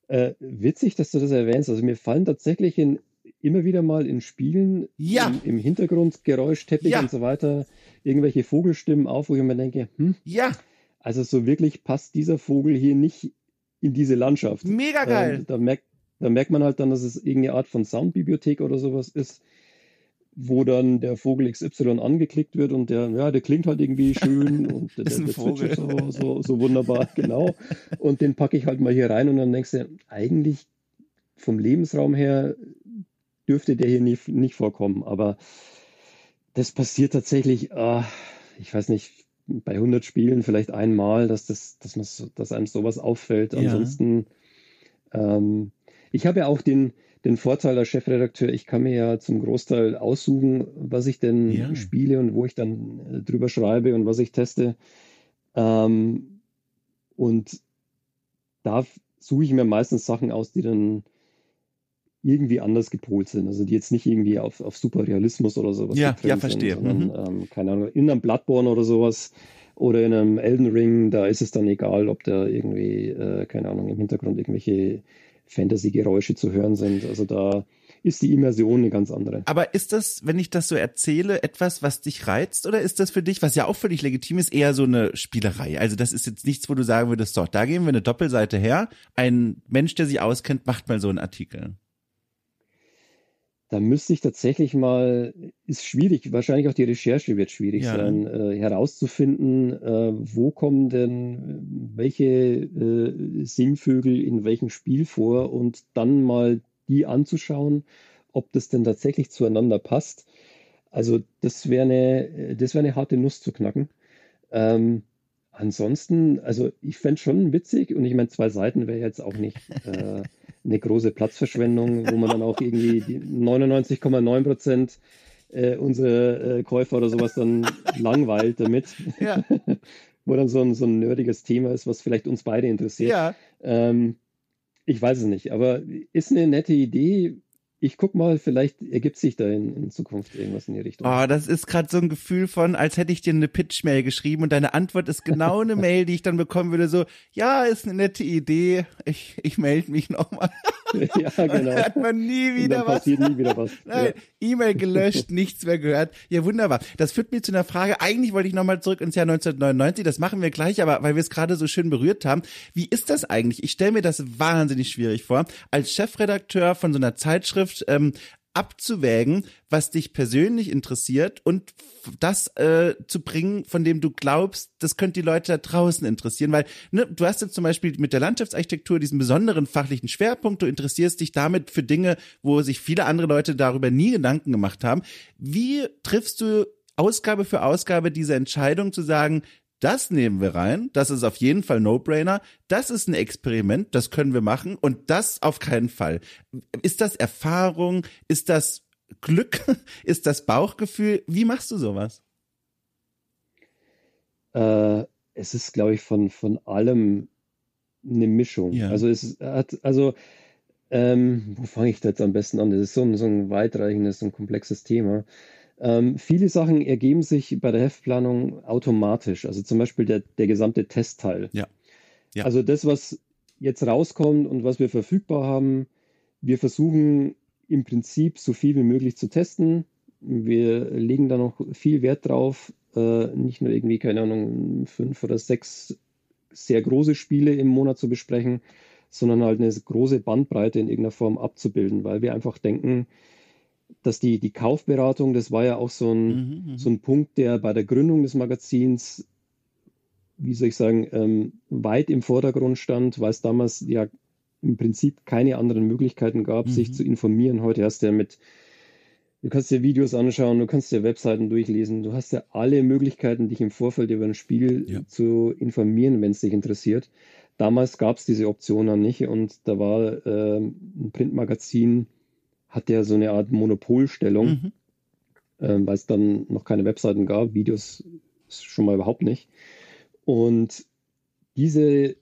Äh, witzig, dass du das erwähnst. Also mir fallen tatsächlich in immer wieder mal in Spielen ja. im, im Hintergrund Geräuschteppich ja. und so weiter irgendwelche Vogelstimmen auf, wo ich mir denke, hm, ja. Also so wirklich passt dieser Vogel hier nicht in diese Landschaft. Mega geil. Ähm, da, merkt, da merkt man halt dann, dass es irgendeine Art von Soundbibliothek oder sowas ist, wo dann der Vogel XY angeklickt wird und der, ja, der klingt halt irgendwie *laughs* schön und der, der, der zwitschert so, so, so wunderbar, *laughs* genau. Und den packe ich halt mal hier rein und dann denkst du, eigentlich vom Lebensraum her dürfte der hier nicht, nicht vorkommen. Aber das passiert tatsächlich, äh, ich weiß nicht, bei 100 Spielen vielleicht einmal, dass, das, dass, man so, dass einem sowas auffällt. Ja. Ansonsten, ähm, ich habe ja auch den, den Vorteil als Chefredakteur, ich kann mir ja zum Großteil aussuchen, was ich denn ja. spiele und wo ich dann äh, drüber schreibe und was ich teste. Ähm, und da suche ich mir meistens Sachen aus, die dann irgendwie anders gepolt sind. Also die jetzt nicht irgendwie auf, auf Superrealismus oder sowas. Ja, ja, verstehe. Sind, sondern, mhm. ähm, keine Ahnung, in einem Bloodborne oder sowas oder in einem Elden Ring, da ist es dann egal, ob da irgendwie, äh, keine Ahnung, im Hintergrund irgendwelche Fantasy-Geräusche zu hören sind. Also da ist die Immersion eine ganz andere. Aber ist das, wenn ich das so erzähle, etwas, was dich reizt oder ist das für dich, was ja auch völlig legitim ist, eher so eine Spielerei? Also das ist jetzt nichts, wo du sagen würdest, doch, da geben wir eine Doppelseite her. Ein Mensch, der sich auskennt, macht mal so einen Artikel. Da müsste ich tatsächlich mal, ist schwierig, wahrscheinlich auch die Recherche wird schwierig ja. sein, äh, herauszufinden, äh, wo kommen denn welche äh, Singvögel in welchem Spiel vor und dann mal die anzuschauen, ob das denn tatsächlich zueinander passt. Also das wäre eine, das wäre eine harte Nuss zu knacken. Ähm, ansonsten, also ich fände schon witzig und ich meine, zwei Seiten wäre jetzt auch nicht. Äh, eine *laughs* große Platzverschwendung, wo man dann auch irgendwie 99,9 Prozent äh, unsere äh, Käufer oder sowas dann *laughs* langweilt damit. Ja. *laughs* wo dann so ein, so ein nerdiges Thema ist, was vielleicht uns beide interessiert. Ja. Ähm, ich weiß es nicht, aber ist eine nette Idee. Ich guck mal, vielleicht ergibt sich da in, in Zukunft irgendwas in die Richtung. Oh, das ist gerade so ein Gefühl von, als hätte ich dir eine Pitch-Mail geschrieben und deine Antwort ist genau eine *laughs* Mail, die ich dann bekommen würde, so, ja, ist eine nette Idee, ich, ich melde mich nochmal. *laughs* ja, genau. Hat man nie wieder was. passiert nie wieder was. *laughs* Nein, ja. E-Mail *laughs* gelöscht, nichts mehr gehört. Ja, wunderbar. Das führt mich zu einer Frage. Eigentlich wollte ich nochmal zurück ins Jahr 1999. Das machen wir gleich, aber weil wir es gerade so schön berührt haben. Wie ist das eigentlich? Ich stelle mir das wahnsinnig schwierig vor. Als Chefredakteur von so einer Zeitschrift ähm, abzuwägen, was dich persönlich interessiert und das äh, zu bringen, von dem du glaubst, das könnte die Leute da draußen interessieren, weil ne, du hast jetzt zum Beispiel mit der Landschaftsarchitektur diesen besonderen fachlichen Schwerpunkt, du interessierst dich damit für Dinge, wo sich viele andere Leute darüber nie Gedanken gemacht haben. Wie triffst du Ausgabe für Ausgabe diese Entscheidung zu sagen, das nehmen wir rein. Das ist auf jeden Fall No-Brainer. Das ist ein Experiment. Das können wir machen. Und das auf keinen Fall. Ist das Erfahrung? Ist das Glück? *laughs* Ist das Bauchgefühl? Wie machst du sowas? Äh, es ist, glaube ich, von, von allem eine Mischung. Ja. Also es hat, also, ähm, wo fange ich da jetzt am besten an? Das ist so ein, so ein weitreichendes und komplexes Thema. Ähm, viele Sachen ergeben sich bei der Heftplanung automatisch. Also zum Beispiel der, der gesamte Testteil. Ja. ja. Also das, was jetzt rauskommt und was wir verfügbar haben, wir versuchen im Prinzip so viel wie möglich zu testen. Wir legen da noch viel Wert drauf, äh, nicht nur irgendwie, keine Ahnung, fünf oder sechs sehr große Spiele im Monat zu besprechen, sondern halt eine große Bandbreite in irgendeiner Form abzubilden, weil wir einfach denken, dass die, die Kaufberatung, das war ja auch so ein, mhm, mhm, so ein Punkt, der bei der Gründung des Magazins, wie soll ich sagen, ähm, weit im Vordergrund stand, weil es damals ja im Prinzip keine anderen Möglichkeiten gab, mhm. sich zu informieren. Heute hast du ja mit, du kannst dir Videos anschauen, du kannst dir Webseiten durchlesen, du hast ja alle Möglichkeiten, dich im Vorfeld über ein Spiel ja. zu informieren, wenn es dich interessiert. Damals gab es diese Option dann nicht und da war äh, ein Printmagazin, hat der so eine Art Monopolstellung, mhm. ähm, weil es dann noch keine Webseiten gab, Videos schon mal überhaupt nicht. Und diese,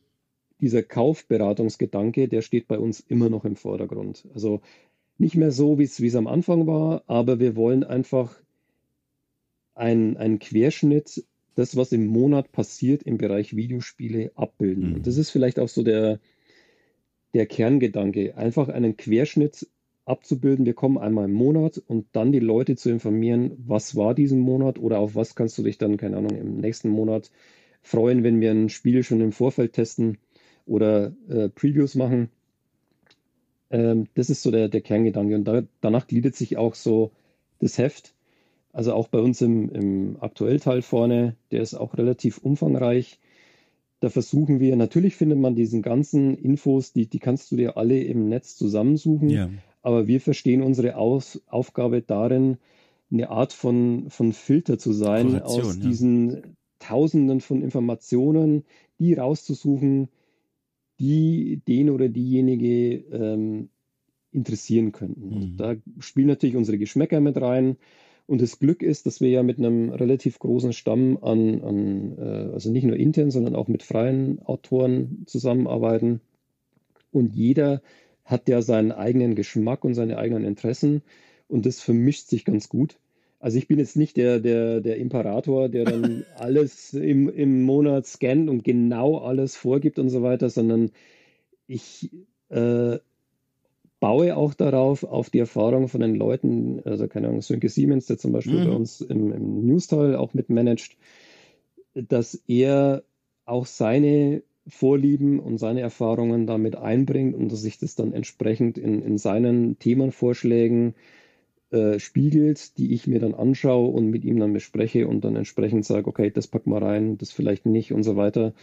dieser Kaufberatungsgedanke, der steht bei uns immer noch im Vordergrund. Also nicht mehr so, wie es am Anfang war, aber wir wollen einfach einen Querschnitt, das, was im Monat passiert im Bereich Videospiele, abbilden. Mhm. Und das ist vielleicht auch so der, der Kerngedanke. Einfach einen Querschnitt abzubilden. Wir kommen einmal im Monat und dann die Leute zu informieren, was war diesen Monat oder auf was kannst du dich dann, keine Ahnung, im nächsten Monat freuen, wenn wir ein Spiel schon im Vorfeld testen oder äh, Previews machen. Ähm, das ist so der, der Kerngedanke. Und da, danach gliedert sich auch so das Heft. Also auch bei uns im, im Aktuellteil vorne, der ist auch relativ umfangreich. Da versuchen wir, natürlich findet man diesen ganzen Infos, die, die kannst du dir alle im Netz zusammensuchen. Ja. Aber wir verstehen unsere Aus Aufgabe darin, eine Art von, von Filter zu sein aus diesen ja. Tausenden von Informationen, die rauszusuchen, die den oder diejenige ähm, interessieren könnten. Mhm. Da spielen natürlich unsere Geschmäcker mit rein. Und das Glück ist, dass wir ja mit einem relativ großen Stamm an, an äh, also nicht nur intern, sondern auch mit freien Autoren zusammenarbeiten. Und jeder hat ja seinen eigenen Geschmack und seine eigenen Interessen und das vermischt sich ganz gut. Also ich bin jetzt nicht der, der, der Imperator, der dann *laughs* alles im, im Monat scannt und genau alles vorgibt und so weiter, sondern ich äh, baue auch darauf, auf die Erfahrung von den Leuten, also keine Ahnung, Sönke Siemens, der zum Beispiel mhm. bei uns im, im Newsteil auch mitmanagt, dass er auch seine Vorlieben und seine Erfahrungen damit einbringt und dass sich das dann entsprechend in, in seinen Themenvorschlägen äh, spiegelt, die ich mir dann anschaue und mit ihm dann bespreche und dann entsprechend sage, okay, das pack mal rein, das vielleicht nicht und so weiter.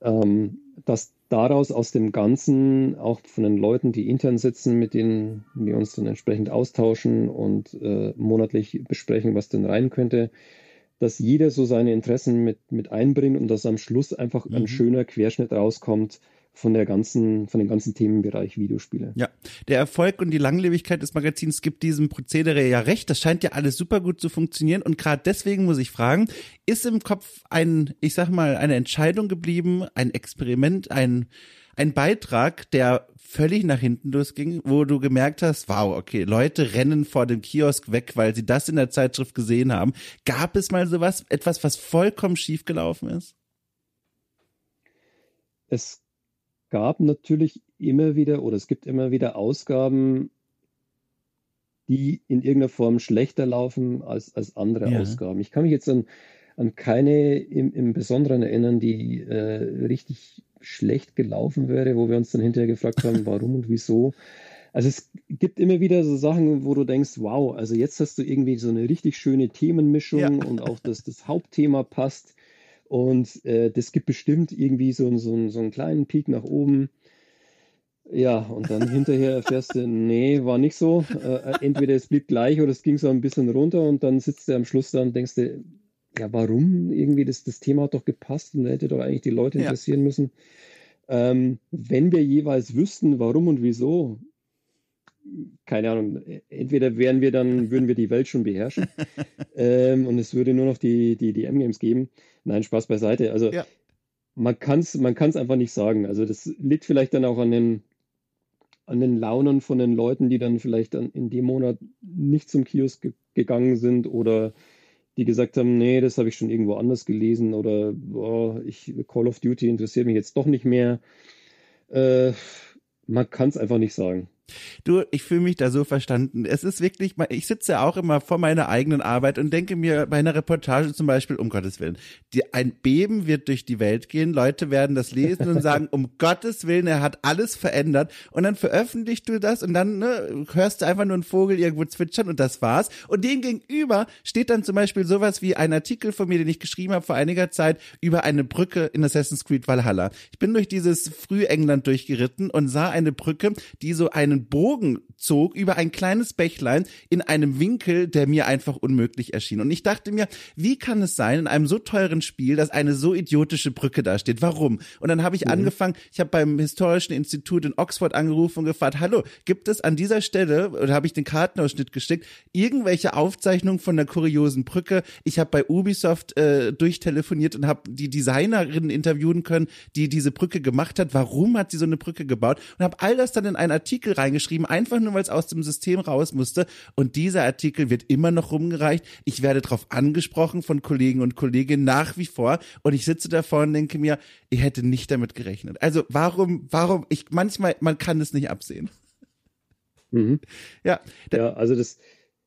Ähm, dass daraus aus dem Ganzen, auch von den Leuten, die intern sitzen, mit denen wir uns dann entsprechend austauschen und äh, monatlich besprechen, was denn rein könnte, dass jeder so seine Interessen mit, mit einbringt und dass am Schluss einfach mhm. ein schöner Querschnitt rauskommt von der ganzen, von dem ganzen Themenbereich Videospiele. Ja, der Erfolg und die Langlebigkeit des Magazins gibt diesem Prozedere ja recht. Das scheint ja alles super gut zu funktionieren und gerade deswegen muss ich fragen, ist im Kopf ein, ich sag mal, eine Entscheidung geblieben, ein Experiment, ein ein Beitrag, der völlig nach hinten losging, wo du gemerkt hast, wow, okay, Leute rennen vor dem Kiosk weg, weil sie das in der Zeitschrift gesehen haben. Gab es mal sowas, etwas, was vollkommen schiefgelaufen ist? Es gab natürlich immer wieder oder es gibt immer wieder Ausgaben, die in irgendeiner Form schlechter laufen als, als andere ja. Ausgaben. Ich kann mich jetzt an, an keine im, im Besonderen erinnern, die äh, richtig schlecht gelaufen wäre, wo wir uns dann hinterher gefragt haben, *laughs* warum und wieso. Also es gibt immer wieder so Sachen, wo du denkst, wow, also jetzt hast du irgendwie so eine richtig schöne Themenmischung ja. und auch dass das Hauptthema passt. Und äh, das gibt bestimmt irgendwie so, so, so einen kleinen Peak nach oben. Ja, und dann hinterher *laughs* erfährst du, nee, war nicht so. Äh, entweder es blieb gleich oder es ging so ein bisschen runter und dann sitzt du am Schluss da und denkst dir, ja, warum? Irgendwie, das, das Thema hat doch gepasst und hätte doch eigentlich die Leute interessieren ja. müssen. Ähm, wenn wir jeweils wüssten, warum und wieso, keine Ahnung, entweder wären wir dann, würden wir die Welt schon beherrschen *laughs* ähm, und es würde nur noch die, die, die M-Games geben. Nein, Spaß beiseite. Also ja. man kann es man kann's einfach nicht sagen. Also das liegt vielleicht dann auch an den, an den Launen von den Leuten, die dann vielleicht dann in dem Monat nicht zum Kiosk ge gegangen sind oder die gesagt haben, nee, das habe ich schon irgendwo anders gelesen oder oh, ich, Call of Duty interessiert mich jetzt doch nicht mehr. Äh, man kann es einfach nicht sagen. Du, ich fühle mich da so verstanden. Es ist wirklich, ich sitze auch immer vor meiner eigenen Arbeit und denke mir bei einer Reportage zum Beispiel, um Gottes Willen, die, ein Beben wird durch die Welt gehen, Leute werden das lesen und sagen, *laughs* um Gottes Willen, er hat alles verändert und dann veröffentlichst du das und dann ne, hörst du einfach nur einen Vogel irgendwo zwitschern und das war's. Und dem gegenüber steht dann zum Beispiel sowas wie ein Artikel von mir, den ich geschrieben habe vor einiger Zeit über eine Brücke in Assassin's Creed Valhalla. Ich bin durch dieses Frühengland durchgeritten und sah eine Brücke, die so einen Bogen zog über ein kleines Bächlein in einem Winkel, der mir einfach unmöglich erschien. Und ich dachte mir, wie kann es sein in einem so teuren Spiel, dass eine so idiotische Brücke da steht? Warum? Und dann habe ich mhm. angefangen, ich habe beim Historischen Institut in Oxford angerufen und gefragt, hallo, gibt es an dieser Stelle, oder habe ich den Kartenausschnitt geschickt, irgendwelche Aufzeichnungen von der kuriosen Brücke? Ich habe bei Ubisoft äh, durchtelefoniert und habe die Designerin interviewen können, die diese Brücke gemacht hat. Warum hat sie so eine Brücke gebaut? Und habe all das dann in einen Artikel reingeschrieben, einfach nur weil es aus dem System raus musste. Und dieser Artikel wird immer noch rumgereicht. Ich werde darauf angesprochen von Kollegen und Kolleginnen nach wie vor. Und ich sitze davor und denke mir, ich hätte nicht damit gerechnet. Also warum, warum, ich manchmal, man kann es nicht absehen. Mhm. *laughs* Ja. Ja, also das,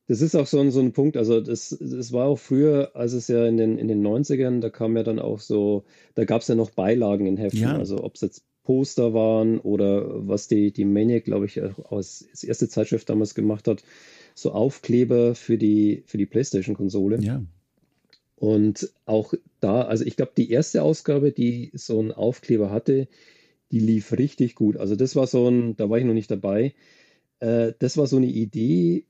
das ist auch so ein, so ein Punkt. Also das, das war auch früher, als es ja in den, in den 90ern, da kam ja dann auch so, da gab es ja noch Beilagen in Heften. Ja. Also ob es jetzt Poster waren oder was die, die Maniac, glaube ich, aus als erste Zeitschrift damals gemacht hat, so Aufkleber für die, für die PlayStation-Konsole. Ja. Und auch da, also ich glaube, die erste Ausgabe, die so einen Aufkleber hatte, die lief richtig gut. Also das war so ein, da war ich noch nicht dabei. Äh, das war so eine Idee,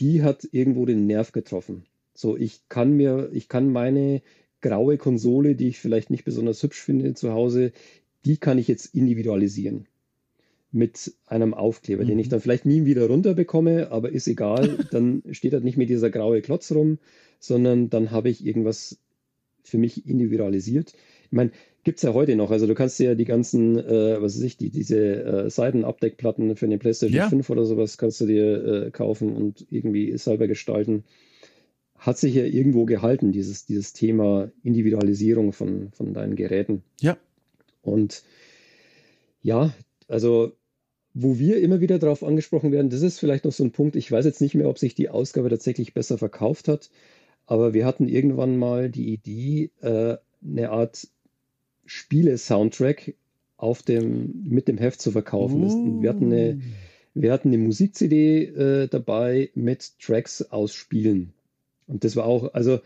die hat irgendwo den Nerv getroffen. So, ich kann mir, ich kann meine graue Konsole, die ich vielleicht nicht besonders hübsch finde zu Hause, die kann ich jetzt individualisieren mit einem Aufkleber, mhm. den ich mhm. dann vielleicht nie wieder runterbekomme, aber ist egal, *laughs* dann steht halt nicht mehr dieser graue Klotz rum, sondern dann habe ich irgendwas für mich individualisiert. Ich meine, gibt es ja heute noch. Also du kannst ja die ganzen, äh, was weiß ich, die, diese äh, Seitenabdeckplatten für eine PlayStation ja. 5 oder sowas kannst du dir äh, kaufen und irgendwie selber gestalten. Hat sich ja irgendwo gehalten, dieses, dieses Thema Individualisierung von, von deinen Geräten. Ja. Und ja, also wo wir immer wieder darauf angesprochen werden, das ist vielleicht noch so ein Punkt, ich weiß jetzt nicht mehr, ob sich die Ausgabe tatsächlich besser verkauft hat, aber wir hatten irgendwann mal die Idee, äh, eine Art Spiele-Soundtrack auf dem, mit dem Heft zu verkaufen. Uh. Wir hatten eine, wir hatten eine Musik-CD äh, dabei mit Tracks aus Spielen. Und das war auch, also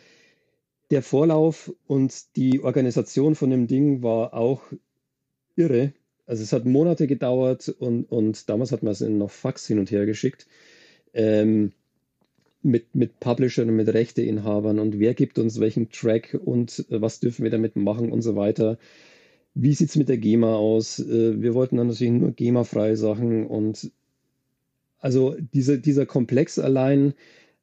der Vorlauf und die Organisation von dem Ding war auch irre. Also es hat Monate gedauert und, und damals hat man es noch Fax hin und her geschickt. Ähm, mit, mit Publishern und mit Rechteinhabern und wer gibt uns welchen Track und äh, was dürfen wir damit machen und so weiter. Wie sieht es mit der GEMA aus? Äh, wir wollten dann natürlich nur GEMA-freie Sachen und also diese, dieser Komplex allein,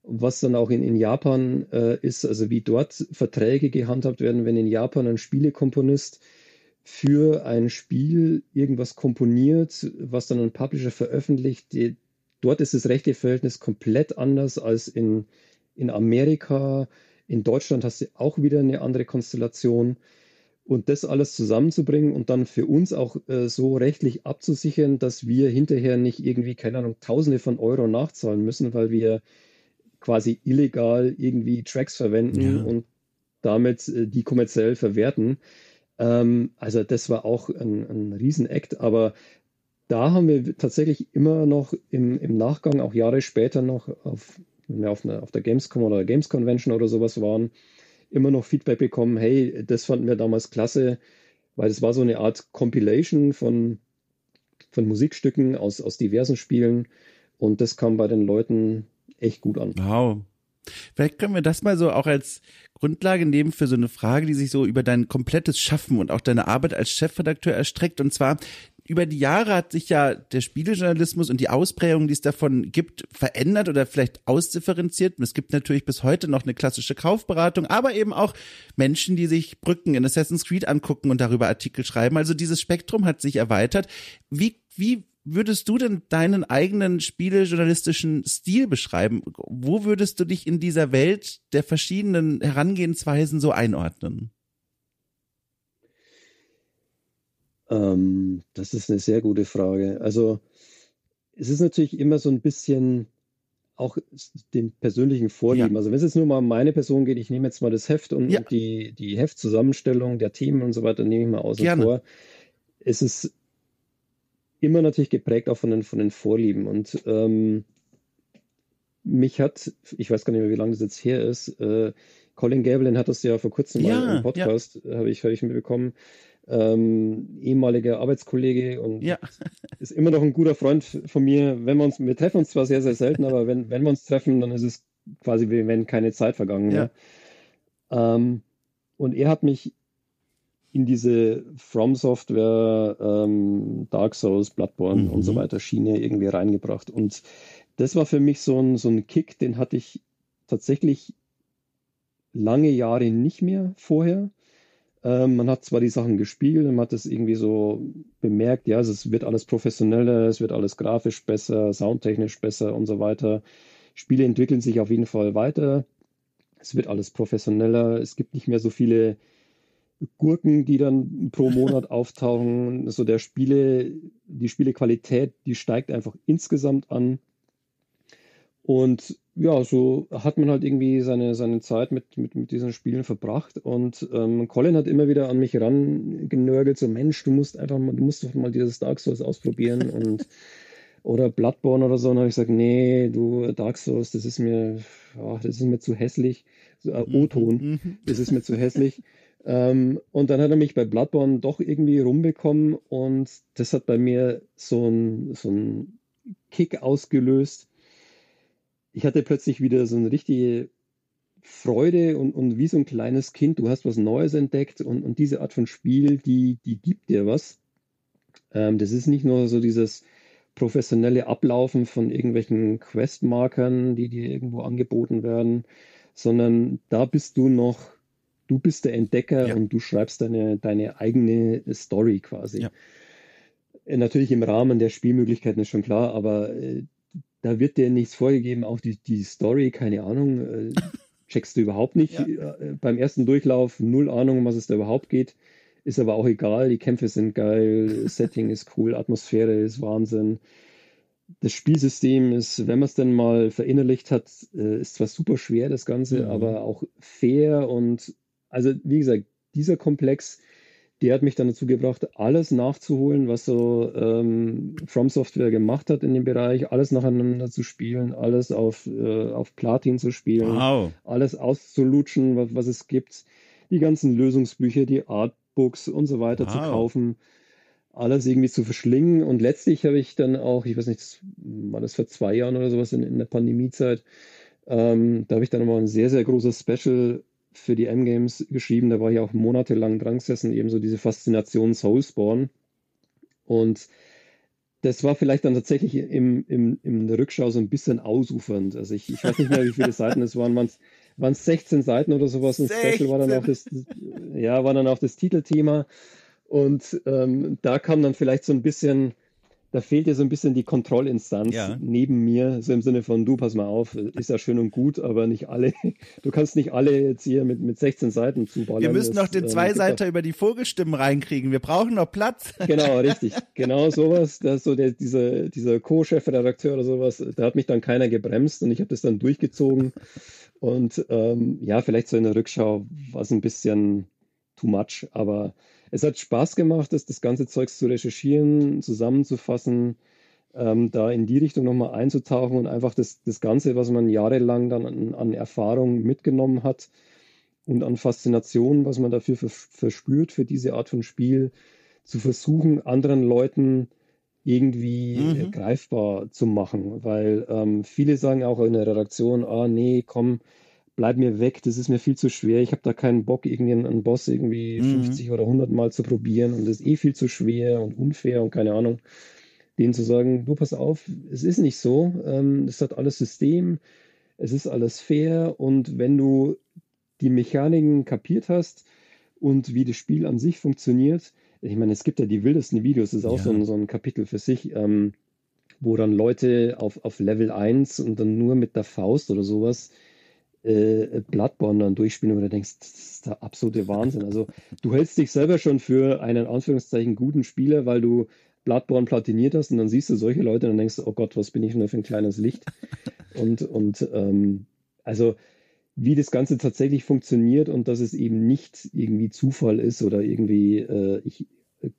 was dann auch in, in Japan äh, ist, also wie dort Verträge gehandhabt werden, wenn in Japan ein Spielekomponist für ein Spiel irgendwas komponiert, was dann ein Publisher veröffentlicht. Die, dort ist das rechte Verhältnis komplett anders als in, in Amerika. In Deutschland hast du auch wieder eine andere Konstellation. Und das alles zusammenzubringen und dann für uns auch äh, so rechtlich abzusichern, dass wir hinterher nicht irgendwie, keine Ahnung, Tausende von Euro nachzahlen müssen, weil wir quasi illegal irgendwie Tracks verwenden ja. und damit äh, die kommerziell verwerten. Ähm, also das war auch ein, ein Riesenakt, aber da haben wir tatsächlich immer noch im, im Nachgang, auch Jahre später noch, auf, wenn wir auf, eine, auf der Gamescom oder Games Convention oder sowas waren, immer noch Feedback bekommen, hey, das fanden wir damals klasse, weil es war so eine Art Compilation von, von Musikstücken aus, aus diversen Spielen und das kam bei den Leuten echt gut an. Wow. Vielleicht können wir das mal so auch als Grundlage nehmen für so eine Frage, die sich so über dein komplettes Schaffen und auch deine Arbeit als Chefredakteur erstreckt. Und zwar, über die Jahre hat sich ja der Spielejournalismus und die Ausprägung, die es davon gibt, verändert oder vielleicht ausdifferenziert. Und es gibt natürlich bis heute noch eine klassische Kaufberatung, aber eben auch Menschen, die sich Brücken in Assassin's Creed angucken und darüber Artikel schreiben. Also dieses Spektrum hat sich erweitert. Wie, wie würdest du denn deinen eigenen spielejournalistischen Stil beschreiben? Wo würdest du dich in dieser Welt der verschiedenen Herangehensweisen so einordnen? Ähm, das ist eine sehr gute Frage. Also es ist natürlich immer so ein bisschen auch den persönlichen Vorlieben. Ja. Also wenn es jetzt nur mal um meine Person geht, ich nehme jetzt mal das Heft und, ja. die, die Heftzusammenstellung der Themen und so weiter, nehme ich mal außen Gerne. vor. Es ist immer natürlich geprägt auch von den, von den Vorlieben. Und ähm, mich hat, ich weiß gar nicht mehr, wie lange das jetzt her ist, äh, Colin Gabelin hat das ja vor kurzem ja, mal im Podcast, ja. habe ich, hab ich mitbekommen, ähm, ehemaliger Arbeitskollege und ja. *laughs* ist immer noch ein guter Freund von mir. Wenn wir uns, wir treffen uns zwar sehr, sehr selten, aber wenn, wenn wir uns treffen, dann ist es quasi wie wenn keine Zeit vergangen wäre. Ja. Ähm, und er hat mich in diese From Software, ähm, Dark Souls, Bloodborne mhm. und so mhm. weiter Schiene irgendwie reingebracht. Und das war für mich so ein, so ein Kick, den hatte ich tatsächlich lange Jahre nicht mehr vorher. Ähm, man hat zwar die Sachen gespielt, man hat es irgendwie so bemerkt, ja, es wird alles professioneller, es wird alles grafisch besser, soundtechnisch besser und so weiter. Spiele entwickeln sich auf jeden Fall weiter. Es wird alles professioneller. Es gibt nicht mehr so viele Gurken, die dann pro Monat *laughs* auftauchen. So der Spiele, die Spielequalität, die steigt einfach insgesamt an. Und ja, so hat man halt irgendwie seine, seine Zeit mit, mit, mit diesen Spielen verbracht. Und ähm, Colin hat immer wieder an mich rangenörgelt, so Mensch, du musst einfach mal, du musst doch mal dieses Dark Souls ausprobieren *laughs* und oder Bloodborne oder so. Und habe ich gesagt, nee, du Dark Souls, das ist mir, oh, das ist mir zu hässlich. So, äh, O-Ton, mhm. das ist mir zu hässlich. *laughs* Ähm, und dann hat er mich bei Bloodborne doch irgendwie rumbekommen und das hat bei mir so ein, so Kick ausgelöst ich hatte plötzlich wieder so eine richtige Freude und, und wie so ein kleines Kind, du hast was Neues entdeckt und, und diese Art von Spiel, die, die gibt dir was. Ähm, das ist nicht nur so dieses professionelle Ablaufen von irgendwelchen Questmarkern, die dir irgendwo angeboten werden, sondern da bist du noch, du bist der Entdecker ja. und du schreibst deine, deine eigene Story quasi. Ja. Äh, natürlich im Rahmen der Spielmöglichkeiten ist schon klar, aber äh, da wird dir nichts vorgegeben, auch die, die Story, keine Ahnung, äh, *laughs* checkst du überhaupt nicht. Ja. Äh, beim ersten Durchlauf null Ahnung, um was es da überhaupt geht. Ist aber auch egal, die Kämpfe sind geil, *laughs* Setting ist cool, Atmosphäre ist Wahnsinn. Das Spielsystem ist, wenn man es denn mal verinnerlicht hat, äh, ist zwar super schwer, das Ganze, mhm. aber auch fair und also wie gesagt, dieser Komplex die hat mich dann dazu gebracht, alles nachzuholen, was so ähm, From Software gemacht hat in dem Bereich, alles nacheinander zu spielen, alles auf, äh, auf Platin zu spielen, wow. alles auszulutschen, was, was es gibt, die ganzen Lösungsbücher, die Artbooks und so weiter wow. zu kaufen, alles irgendwie zu verschlingen. Und letztlich habe ich dann auch, ich weiß nicht, das war das vor zwei Jahren oder sowas in, in der Pandemiezeit, ähm, da habe ich dann mal ein sehr, sehr großes Special für die M-Games geschrieben. Da war ich auch monatelang dran gesessen, eben so diese Faszination Soulspawn. Und das war vielleicht dann tatsächlich im, im, in der Rückschau so ein bisschen ausufernd. Also ich, ich weiß nicht mehr, wie viele Seiten es waren. Waren es 16 Seiten oder sowas? 16. Special war dann auch das, ja, war dann auch das Titelthema. Und ähm, da kam dann vielleicht so ein bisschen da fehlt dir so ein bisschen die Kontrollinstanz ja. neben mir, so im Sinne von, du, pass mal auf, ist ja schön und gut, aber nicht alle, *laughs* du kannst nicht alle jetzt hier mit, mit 16 Seiten zuballern. Wir müssen noch den äh, Zweiseiter über die Vogelstimmen reinkriegen, wir brauchen noch Platz. *laughs* Genau, richtig, genau sowas, das so der, dieser, dieser Co-Chefredakteur oder sowas, da hat mich dann keiner gebremst und ich habe das dann durchgezogen und ähm, ja, vielleicht so in der Rückschau war es ein bisschen too much, aber es hat Spaß gemacht, das, das ganze Zeugs zu recherchieren, zusammenzufassen, ähm, da in die Richtung nochmal einzutauchen und einfach das, das Ganze, was man jahrelang dann an, an Erfahrung mitgenommen hat und an Faszination, was man dafür verspürt, für diese Art von Spiel, zu versuchen, anderen Leuten irgendwie mhm. greifbar zu machen. Weil ähm, viele sagen auch in der Redaktion, ah nee, komm, bleib mir weg, das ist mir viel zu schwer. Ich habe da keinen Bock, irgendwie einen Boss irgendwie mhm. 50 oder 100 Mal zu probieren und das ist eh viel zu schwer und unfair und keine Ahnung. Denen zu sagen, du pass auf, es ist nicht so, ähm, es hat alles System, es ist alles fair und wenn du die Mechaniken kapiert hast und wie das Spiel an sich funktioniert, ich meine, es gibt ja die wildesten Videos, das ist auch ja. so, ein, so ein Kapitel für sich, ähm, wo dann Leute auf, auf Level 1 und dann nur mit der Faust oder sowas äh, Bloodborne dann durchspielen, wo du denkst, das ist der absolute Wahnsinn. Also du hältst dich selber schon für einen Anführungszeichen guten Spieler, weil du Bloodborne platiniert hast und dann siehst du solche Leute und dann denkst du, oh Gott, was bin ich nur für ein kleines Licht? *laughs* Und, und ähm, also wie das Ganze tatsächlich funktioniert und dass es eben nicht irgendwie Zufall ist oder irgendwie äh, ich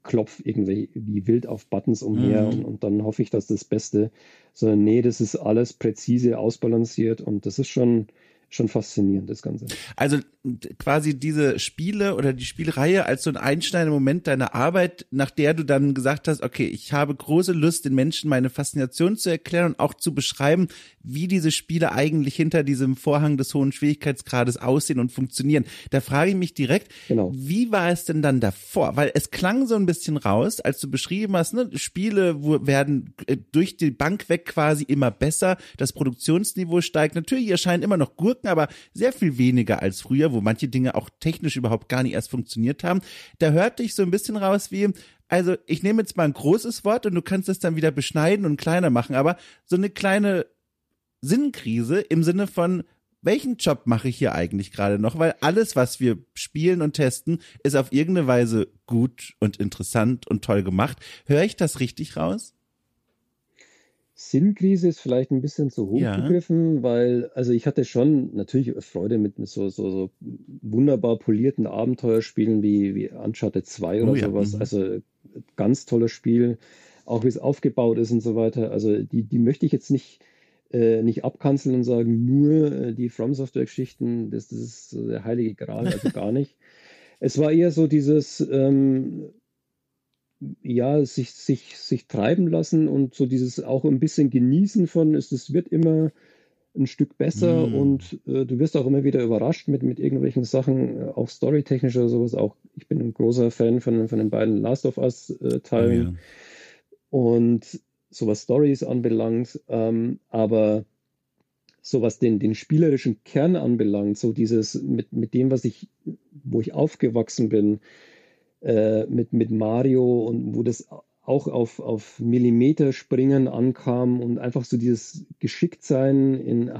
klopf irgendwie wie wild auf Buttons umher mhm. und, und, dann hoffe ich, dass das Beste, sondern nee, das ist alles präzise ausbalanciert und das ist schon, schon faszinierend, das Ganze. Also quasi diese Spiele oder die Spielreihe als so ein einschneidender Moment deiner Arbeit, nach der du dann gesagt hast, okay, ich habe große Lust, den Menschen meine Faszination zu erklären und auch zu beschreiben, wie diese Spiele eigentlich hinter diesem Vorhang des hohen Schwierigkeitsgrades aussehen und funktionieren. Da frage ich mich direkt, genau. wie war es denn dann davor? Weil es klang so ein bisschen raus, als du beschrieben hast, ne, Spiele werden äh, durch die Bank weg quasi immer besser, das Produktionsniveau steigt. Natürlich erscheinen immer noch Gurken wirken aber sehr viel weniger als früher, wo manche Dinge auch technisch überhaupt gar nicht erst funktioniert haben. Da hörte ich so ein bisschen raus wie, also ich nehme jetzt mal ein großes Wort und du kannst es dann wieder beschneiden und kleiner machen, aber so eine kleine Sinnkrise im Sinne von, welchen Job mache ich hier eigentlich gerade noch? Weil alles, was wir spielen und testen, ist auf irgendeine Weise gut und interessant und toll gemacht. Höre ich das richtig raus? Sinnkrise ist vielleicht ein bisschen zu hoch ja. gegriffen, weil, also ich hatte schon natürlich Freude mit so, so, so wunderbar polierten Abenteuerspielen wie, wie Uncharted 2 oder oh, sowas. Ja. Mhm. Also ganz tolles Spiel, auch wie es aufgebaut ist und so weiter. Also die, die möchte ich jetzt nicht, äh, nicht abkanzeln und sagen, nur äh, die From Software-Geschichten, das, das ist so der heilige Gral, also *laughs* gar nicht. es war eher so dieses, ähm, ja, sich, sich, sich treiben lassen und so dieses auch ein bisschen genießen von, es, es wird immer ein Stück besser mm. und äh, du wirst auch immer wieder überrascht mit, mit irgendwelchen Sachen, äh, auch storytechnisch oder sowas. Auch ich bin ein großer Fan von, von den beiden Last of Us-Teilen. Äh, oh, ja. Und so was Stories anbelangt, ähm, aber so was den, den spielerischen Kern anbelangt, so dieses mit, mit dem, was ich, wo ich aufgewachsen bin, äh, mit, mit Mario und wo das auch auf, auf Millimeterspringen ankam und einfach so dieses Geschicktsein in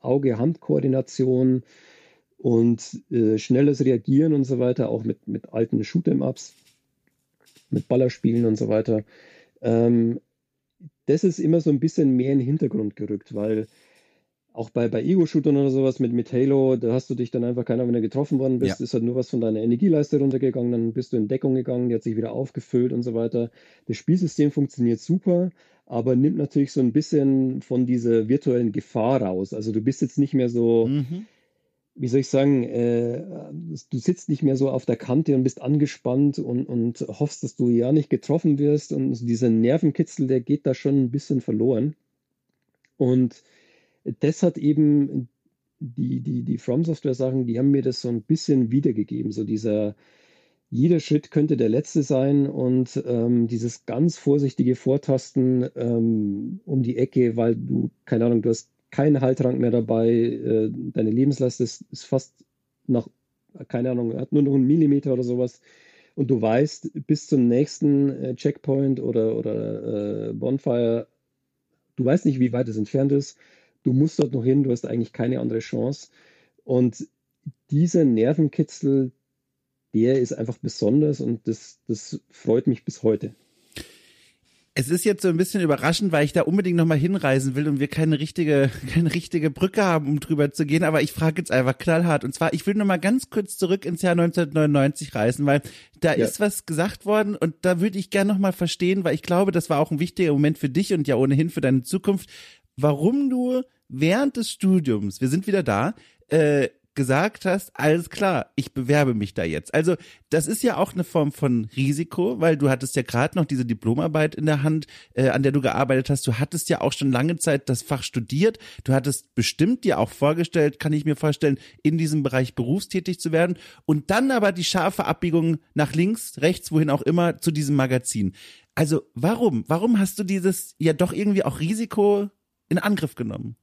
Auge-Hand-Koordination und äh, schnelles Reagieren und so weiter, auch mit, mit alten Shoot'em-Ups, mit Ballerspielen und so weiter. Ähm, das ist immer so ein bisschen mehr in den Hintergrund gerückt, weil auch bei, bei Ego-Shootern oder sowas mit, mit Halo, da hast du dich dann einfach keiner, wenn du getroffen worden bist, ja. ist halt nur was von deiner Energieleiste runtergegangen, dann bist du in Deckung gegangen, die hat sich wieder aufgefüllt und so weiter. Das Spielsystem funktioniert super, aber nimmt natürlich so ein bisschen von dieser virtuellen Gefahr raus. Also du bist jetzt nicht mehr so, mhm. wie soll ich sagen, äh, du sitzt nicht mehr so auf der Kante und bist angespannt und, und hoffst, dass du ja nicht getroffen wirst und dieser Nervenkitzel, der geht da schon ein bisschen verloren. Und das hat eben die, die, die From Software Sachen, die haben mir das so ein bisschen wiedergegeben. So dieser, jeder Schritt könnte der letzte sein und ähm, dieses ganz vorsichtige Vortasten ähm, um die Ecke, weil du, keine Ahnung, du hast keinen Haltrang mehr dabei, äh, deine Lebenslast ist, ist fast nach, keine Ahnung, hat nur noch einen Millimeter oder sowas und du weißt, bis zum nächsten äh, Checkpoint oder, oder äh, Bonfire, du weißt nicht, wie weit es entfernt ist. Du musst dort noch hin, du hast eigentlich keine andere Chance. Und dieser Nervenkitzel, der ist einfach besonders und das, das freut mich bis heute. Es ist jetzt so ein bisschen überraschend, weil ich da unbedingt nochmal hinreisen will und wir keine richtige, *laughs* keine richtige Brücke haben, um drüber zu gehen. Aber ich frage jetzt einfach knallhart. Und zwar, ich will nochmal ganz kurz zurück ins Jahr 1999 reisen, weil da ja. ist was gesagt worden und da würde ich gerne nochmal verstehen, weil ich glaube, das war auch ein wichtiger Moment für dich und ja ohnehin für deine Zukunft, warum du während des Studiums, wir sind wieder da, äh, gesagt hast, alles klar, ich bewerbe mich da jetzt. Also das ist ja auch eine Form von Risiko, weil du hattest ja gerade noch diese Diplomarbeit in der Hand, äh, an der du gearbeitet hast. Du hattest ja auch schon lange Zeit das Fach studiert. Du hattest bestimmt dir auch vorgestellt, kann ich mir vorstellen, in diesem Bereich berufstätig zu werden. Und dann aber die scharfe Abbiegung nach links, rechts, wohin auch immer, zu diesem Magazin. Also warum? Warum hast du dieses ja doch irgendwie auch Risiko in Angriff genommen?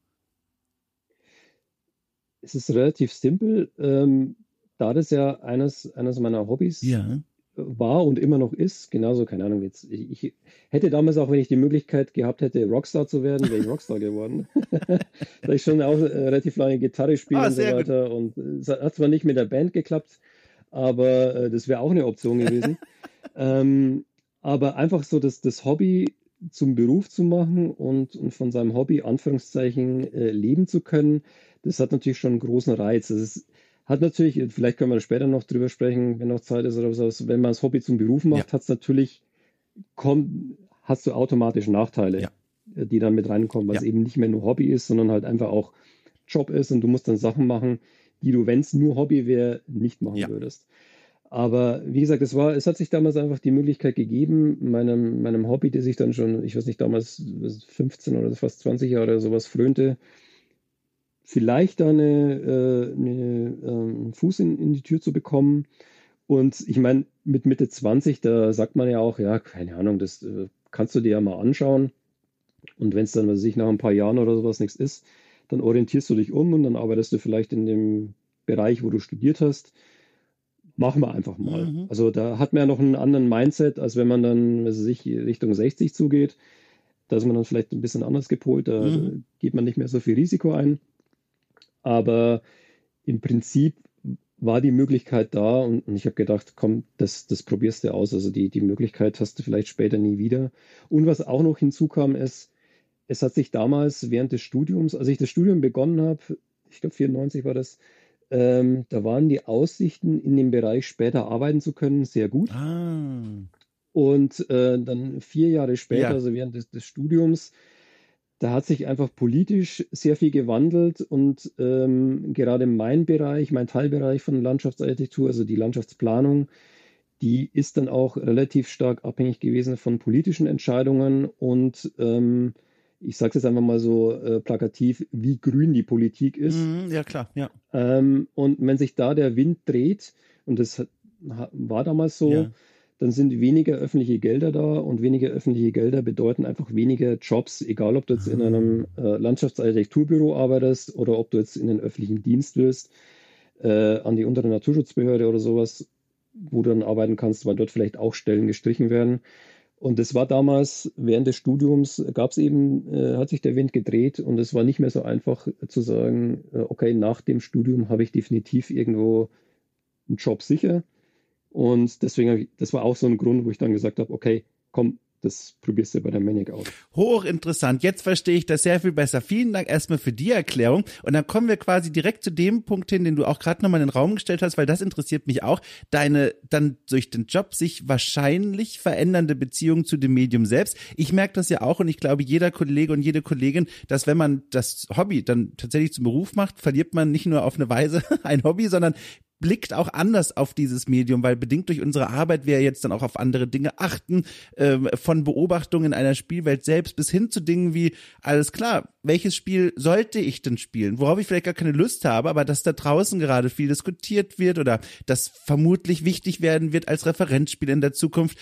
Es ist relativ simpel. Ähm, da das ja eines, eines meiner Hobbys ja. war und immer noch ist, genauso, keine Ahnung, jetzt, ich, ich, hätte damals auch, wenn ich die Möglichkeit gehabt hätte, Rockstar zu werden, wäre ich Rockstar geworden. *laughs* da ich schon auch äh, relativ lange Gitarre spiele ah, und so weiter. Gut. Und es hat zwar nicht mit der Band geklappt, aber äh, das wäre auch eine Option gewesen. *laughs* ähm, aber einfach so das, das Hobby zum Beruf zu machen und, und von seinem Hobby, Anführungszeichen, äh, leben zu können, das hat natürlich schon einen großen Reiz. Das ist, hat natürlich, vielleicht können wir später noch drüber sprechen, wenn noch Zeit ist oder was, wenn man das Hobby zum Beruf macht, ja. hat es natürlich, kommt, hast du automatisch Nachteile, ja. die dann mit reinkommen, weil ja. es eben nicht mehr nur Hobby ist, sondern halt einfach auch Job ist und du musst dann Sachen machen, die du, wenn es nur Hobby wäre, nicht machen würdest. Aber wie gesagt, es war, es hat sich damals einfach die Möglichkeit gegeben, meinem, meinem Hobby, das ich dann schon, ich weiß nicht, damals 15 oder fast 20 Jahre oder sowas frönte, vielleicht da eine, äh, eine ähm, Fuß in, in die Tür zu bekommen. Und ich meine, mit Mitte 20, da sagt man ja auch, ja, keine Ahnung, das äh, kannst du dir ja mal anschauen. Und wenn es dann, was ich nach ein paar Jahren oder sowas nichts ist, dann orientierst du dich um und dann arbeitest du vielleicht in dem Bereich, wo du studiert hast. Machen wir einfach mal. Mhm. Also da hat man ja noch einen anderen Mindset, als wenn man dann, was weiß ich, Richtung 60 zugeht. Da ist man dann vielleicht ein bisschen anders gepolt, da mhm. geht man nicht mehr so viel Risiko ein. Aber im Prinzip war die Möglichkeit da und, und ich habe gedacht, komm, das, das probierst du aus. Also die, die Möglichkeit hast du vielleicht später nie wieder. Und was auch noch hinzukam, ist, es hat sich damals während des Studiums, als ich das Studium begonnen habe, ich glaube 94 war das, ähm, da waren die Aussichten, in dem Bereich später arbeiten zu können, sehr gut. Ah. Und äh, dann vier Jahre später, ja. also während des, des Studiums, da hat sich einfach politisch sehr viel gewandelt und ähm, gerade mein Bereich, mein Teilbereich von Landschaftsarchitektur, also die Landschaftsplanung, die ist dann auch relativ stark abhängig gewesen von politischen Entscheidungen und ähm, ich sage es jetzt einfach mal so äh, plakativ, wie grün die Politik ist. Mhm, ja, klar, ja. Ähm, und wenn sich da der Wind dreht, und das war damals so, ja dann sind weniger öffentliche Gelder da und weniger öffentliche Gelder bedeuten einfach weniger Jobs, egal ob du jetzt in ah. einem äh, Landschaftsarchitekturbüro arbeitest oder ob du jetzt in den öffentlichen Dienst willst, äh, an die untere Naturschutzbehörde oder sowas, wo du dann arbeiten kannst, weil dort vielleicht auch Stellen gestrichen werden. Und das war damals, während des Studiums gab es eben, äh, hat sich der Wind gedreht und es war nicht mehr so einfach zu sagen, äh, okay, nach dem Studium habe ich definitiv irgendwo einen Job sicher, und deswegen, das war auch so ein Grund, wo ich dann gesagt habe, okay, komm, das probierst du bei der Manic aus. Hochinteressant. Jetzt verstehe ich das sehr viel besser. Vielen Dank erstmal für die Erklärung. Und dann kommen wir quasi direkt zu dem Punkt hin, den du auch gerade nochmal in den Raum gestellt hast, weil das interessiert mich auch. Deine dann durch den Job sich wahrscheinlich verändernde Beziehung zu dem Medium selbst. Ich merke das ja auch und ich glaube, jeder Kollege und jede Kollegin, dass wenn man das Hobby dann tatsächlich zum Beruf macht, verliert man nicht nur auf eine Weise *laughs* ein Hobby, sondern blickt auch anders auf dieses Medium, weil bedingt durch unsere Arbeit wir jetzt dann auch auf andere Dinge achten, äh, von Beobachtungen einer Spielwelt selbst bis hin zu Dingen wie, alles klar, welches Spiel sollte ich denn spielen, worauf ich vielleicht gar keine Lust habe, aber dass da draußen gerade viel diskutiert wird oder das vermutlich wichtig werden wird als Referenzspiel in der Zukunft.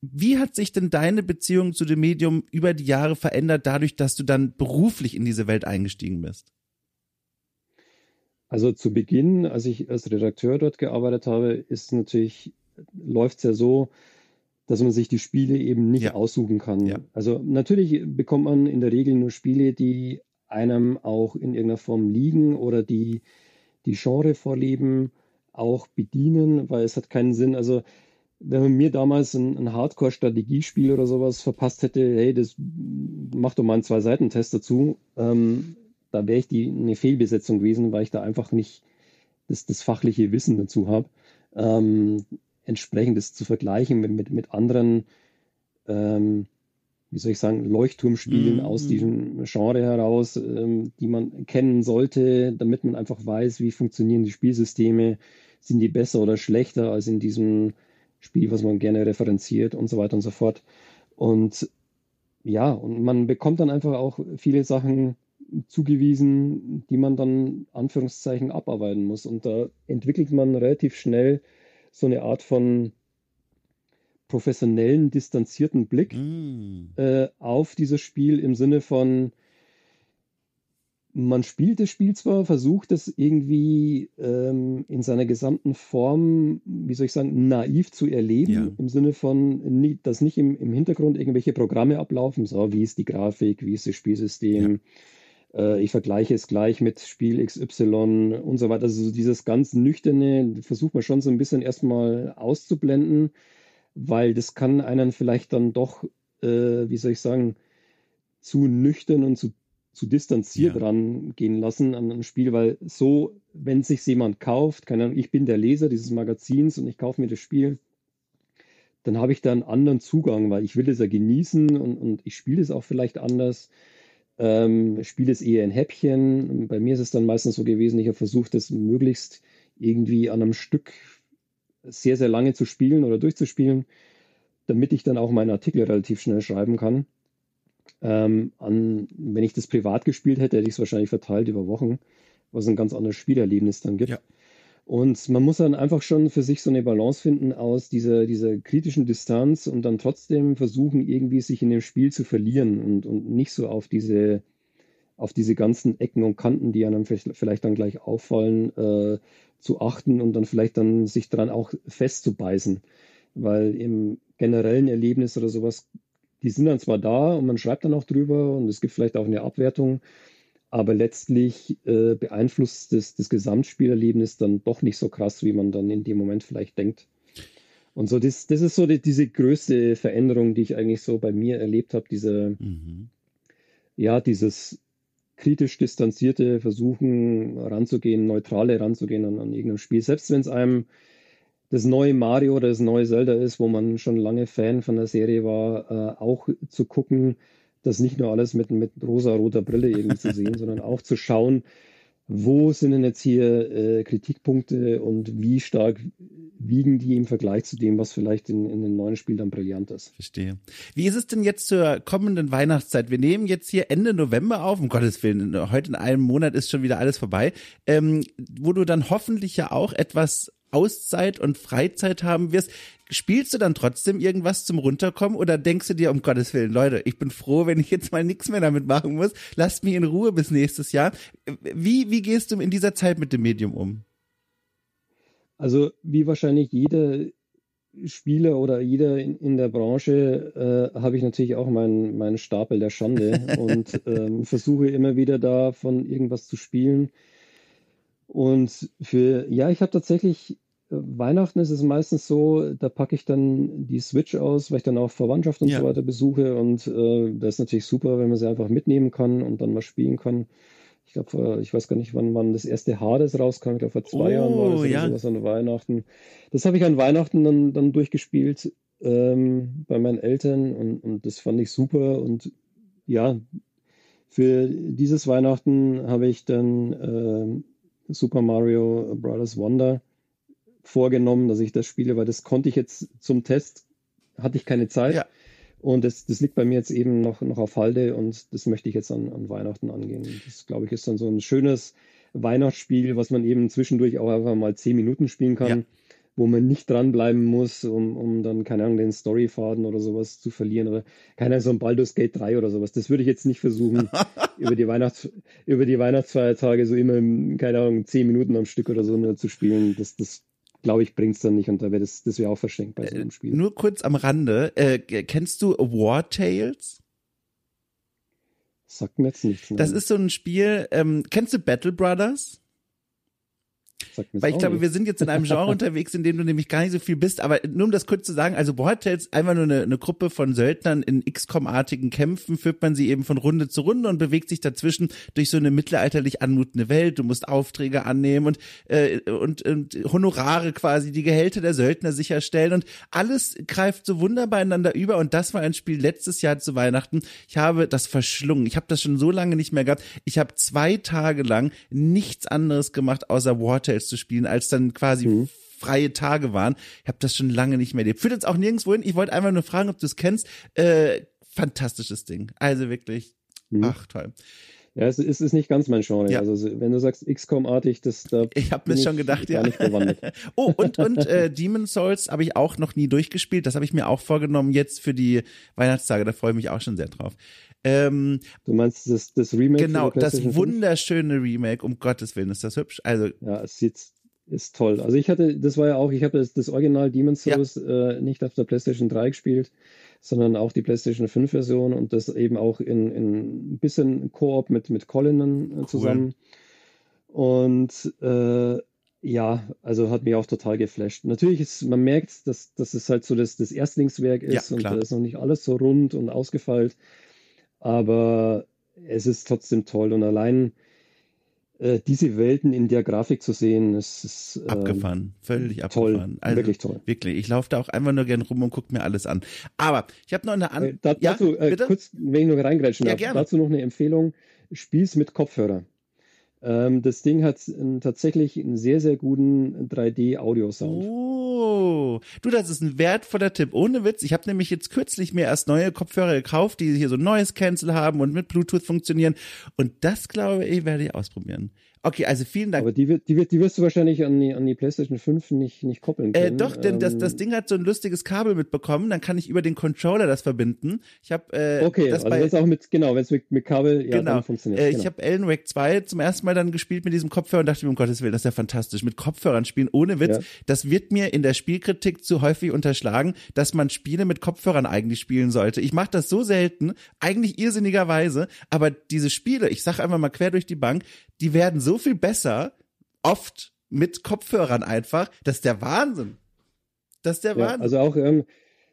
Wie hat sich denn deine Beziehung zu dem Medium über die Jahre verändert, dadurch, dass du dann beruflich in diese Welt eingestiegen bist? Also zu Beginn, als ich als Redakteur dort gearbeitet habe, ist natürlich läuft es ja so, dass man sich die Spiele eben nicht ja. aussuchen kann. Ja. Also natürlich bekommt man in der Regel nur Spiele, die einem auch in irgendeiner Form liegen oder die die Genre-Vorlieben auch bedienen, weil es hat keinen Sinn. Also wenn man mir damals ein, ein Hardcore-Strategiespiel oder sowas verpasst hätte, hey, das macht doch mal einen Zwei-Seiten-Test dazu, ähm, da wäre ich die eine Fehlbesetzung gewesen, weil ich da einfach nicht das, das fachliche Wissen dazu habe. Ähm, entsprechend das zu vergleichen mit, mit, mit anderen, ähm, wie soll ich sagen, Leuchtturmspielen mhm. aus diesem Genre heraus, ähm, die man kennen sollte, damit man einfach weiß, wie funktionieren die Spielsysteme, sind die besser oder schlechter als in diesem Spiel, was man gerne referenziert und so weiter und so fort. Und ja, und man bekommt dann einfach auch viele Sachen zugewiesen, die man dann Anführungszeichen abarbeiten muss. Und da entwickelt man relativ schnell so eine Art von professionellen, distanzierten Blick mm. äh, auf dieses Spiel im Sinne von, man spielt das Spiel zwar, versucht es irgendwie ähm, in seiner gesamten Form, wie soll ich sagen, naiv zu erleben, ja. im Sinne von, dass nicht im, im Hintergrund irgendwelche Programme ablaufen, so wie ist die Grafik, wie ist das Spielsystem, ja. Äh, ich vergleiche es gleich mit Spiel XY und so weiter. Also dieses ganz nüchterne versucht man schon so ein bisschen erstmal auszublenden, weil das kann einen vielleicht dann doch, äh, wie soll ich sagen, zu nüchtern und zu zu distanziert ja. rangehen lassen an ein Spiel, weil so, wenn sich jemand kauft, keine Ahnung, ich bin der Leser dieses Magazins und ich kaufe mir das Spiel, dann habe ich da einen anderen Zugang, weil ich will es ja genießen und, und ich spiele es auch vielleicht anders. Ähm, spiele es eher in Häppchen. Bei mir ist es dann meistens so gewesen, ich habe versucht, das möglichst irgendwie an einem Stück sehr, sehr lange zu spielen oder durchzuspielen, damit ich dann auch meinen Artikel relativ schnell schreiben kann. Ähm, an, wenn ich das privat gespielt hätte, hätte ich es wahrscheinlich verteilt über Wochen, was ein ganz anderes Spielerlebnis dann gibt. Ja. Und man muss dann einfach schon für sich so eine Balance finden aus dieser, dieser kritischen Distanz und dann trotzdem versuchen, irgendwie sich in dem Spiel zu verlieren und, und nicht so auf diese, auf diese ganzen Ecken und Kanten, die einem vielleicht dann gleich auffallen, äh, zu achten und dann vielleicht dann sich dran auch festzubeißen. Weil im generellen Erlebnis oder sowas die sind dann zwar da und man schreibt dann auch drüber und es gibt vielleicht auch eine Abwertung, aber letztlich äh, beeinflusst das, das Gesamtspielerlebnis dann doch nicht so krass, wie man dann in dem Moment vielleicht denkt. Und so, das, das ist so die, diese größte Veränderung, die ich eigentlich so bei mir erlebt habe, diese, mhm. ja, dieses kritisch distanzierte Versuchen ranzugehen, neutrale ranzugehen an, an irgendeinem Spiel, selbst wenn es einem das neue Mario oder das neue Zelda ist, wo man schon lange Fan von der Serie war, äh, auch zu gucken, das nicht nur alles mit, mit rosa-roter Brille irgendwie zu sehen, *laughs* sondern auch zu schauen, wo sind denn jetzt hier äh, Kritikpunkte und wie stark wiegen die im Vergleich zu dem, was vielleicht in, in den neuen Spielen dann brillant ist. Verstehe. Wie ist es denn jetzt zur kommenden Weihnachtszeit? Wir nehmen jetzt hier Ende November auf, um Gottes Willen, heute in einem Monat ist schon wieder alles vorbei, ähm, wo du dann hoffentlich ja auch etwas Auszeit und Freizeit haben wirst, spielst du dann trotzdem irgendwas zum Runterkommen oder denkst du dir, um Gottes Willen, Leute, ich bin froh, wenn ich jetzt mal nichts mehr damit machen muss, lasst mich in Ruhe bis nächstes Jahr. Wie, wie gehst du in dieser Zeit mit dem Medium um? Also, wie wahrscheinlich jeder Spieler oder jeder in, in der Branche äh, habe ich natürlich auch meinen, meinen Stapel der Schande *laughs* und ähm, versuche immer wieder da von irgendwas zu spielen. Und für, ja, ich habe tatsächlich Weihnachten ist es meistens so, da packe ich dann die Switch aus, weil ich dann auch Verwandtschaft und ja. so weiter besuche. Und äh, das ist natürlich super, wenn man sie einfach mitnehmen kann und dann mal spielen kann. Ich glaube, ich weiß gar nicht, wann, wann das erste Hades rauskam. Ich glaube, vor zwei oh, Jahren war das ja. sowas an Weihnachten. Das habe ich an Weihnachten dann, dann durchgespielt ähm, bei meinen Eltern und, und das fand ich super. Und ja, für dieses Weihnachten habe ich dann äh, Super Mario Brothers Wonder vorgenommen, dass ich das spiele, weil das konnte ich jetzt zum Test, hatte ich keine Zeit. Ja. Und das, das liegt bei mir jetzt eben noch, noch auf Halde und das möchte ich jetzt an, an Weihnachten angehen. Das, glaube ich, ist dann so ein schönes Weihnachtsspiel, was man eben zwischendurch auch einfach mal zehn Minuten spielen kann, ja. wo man nicht dranbleiben muss, um, um dann, keine Ahnung, den Storyfaden oder sowas zu verlieren. Oder keine Ahnung, so ein Baldur's Gate 3 oder sowas. Das würde ich jetzt nicht versuchen, *laughs* über, die Weihnachts-, über die Weihnachtsfeiertage so immer, keine Ahnung, zehn Minuten am Stück oder so nur zu spielen. Das, das glaube ich, bringt es dann nicht und da wäre das, das wäre auch verschenkt bei so einem Spiel. Äh, nur kurz am Rande, äh, kennst du War Tales? Sagt mir jetzt nichts. Nein. Das ist so ein Spiel, ähm, kennst du Battle Brothers? Weil ich glaube, nicht. wir sind jetzt in einem Genre *laughs* unterwegs, in dem du nämlich gar nicht so viel bist. Aber nur um das kurz zu sagen, also Wartales, einfach nur eine, eine Gruppe von Söldnern in XCOM-artigen Kämpfen, führt man sie eben von Runde zu Runde und bewegt sich dazwischen durch so eine mittelalterlich anmutende Welt. Du musst Aufträge annehmen und, äh, und, und Honorare quasi, die Gehälter der Söldner sicherstellen. Und alles greift so wunderbar ineinander über. Und das war ein Spiel letztes Jahr zu Weihnachten. Ich habe das verschlungen. Ich habe das schon so lange nicht mehr gehabt. Ich habe zwei Tage lang nichts anderes gemacht, außer Wartales Cocktails zu spielen, als dann quasi mhm. freie Tage waren. Ich habe das schon lange nicht mehr erlebt. Führt uns auch nirgendwo hin. Ich wollte einfach nur fragen, ob du es kennst. Äh, fantastisches Ding. Also wirklich, mhm. ach toll. Ja, es ist, nicht ganz mein Genre. Ja. Also wenn du sagst XCOM-artig, das da. Ich habe mir schon gedacht, ja. *laughs* oh, und, und äh, Demon Souls habe ich auch noch nie durchgespielt. Das habe ich mir auch vorgenommen jetzt für die Weihnachtstage. Da freue ich mich auch schon sehr drauf. Ähm, du meinst das, das Remake? Genau, das wunderschöne Remake, um Gottes Willen, ist das hübsch. Also, ja, es sieht ist toll. Also ich hatte, das war ja auch, ich habe das, das Original Demon's Souls ja. äh, nicht auf der PlayStation 3 gespielt, sondern auch die PlayStation 5 Version und das eben auch in, in ein bisschen Koop mit, mit Colin äh, zusammen. Cool. Und äh, ja, also hat mich auch total geflasht. Natürlich ist, man merkt, dass, dass es halt so das, das Erstlingswerk ist ja, und da ist noch nicht alles so rund und ausgefeilt aber es ist trotzdem toll und allein äh, diese Welten in der Grafik zu sehen, ist, ist äh, abgefahren, völlig abgefahren. Toll, also, wirklich toll. Wirklich, ich laufe da auch einfach nur gern rum und gucke mir alles an. Aber ich habe noch eine andere. Äh, da, ja, dazu, äh, kurz, wenn ich noch reingrätschen ja, darf, gerne. dazu noch eine Empfehlung: Spiel's mit Kopfhörer. Ähm, das Ding hat tatsächlich einen sehr, sehr guten 3D-Audio-Sound. Oh, du, das ist ein wertvoller Tipp. Ohne Witz. Ich habe nämlich jetzt kürzlich mir erst neue Kopfhörer gekauft, die hier so ein neues Cancel haben und mit Bluetooth funktionieren. Und das, glaube ich, werde ich ausprobieren. Okay, also vielen Dank. Aber die, wird, die, wird, die wirst du wahrscheinlich an die, an die PlayStation 5 nicht, nicht koppeln können. Äh, doch, denn ähm, das, das ähm, Ding hat so ein lustiges Kabel mitbekommen, dann kann ich über den Controller das verbinden. Ich habe äh, Okay, das also bei, auch mit, genau, wenn es mit, mit Kabel, ja, genau. dann funktioniert äh, genau. Ich habe Alan Wake 2 zum ersten Mal dann gespielt mit diesem Kopfhörer und dachte mir, um Gottes Willen, das ist ja fantastisch. Mit Kopfhörern spielen, ohne Witz, ja. das wird mir in der Spielkritik zu häufig unterschlagen, dass man Spiele mit Kopfhörern eigentlich spielen sollte. Ich mache das so selten, eigentlich irrsinnigerweise, aber diese Spiele, ich sage einfach mal quer durch die Bank, die werden so viel besser, oft mit Kopfhörern einfach. Das ist der Wahnsinn. Das ist der ja, Wahnsinn. Also auch, ähm,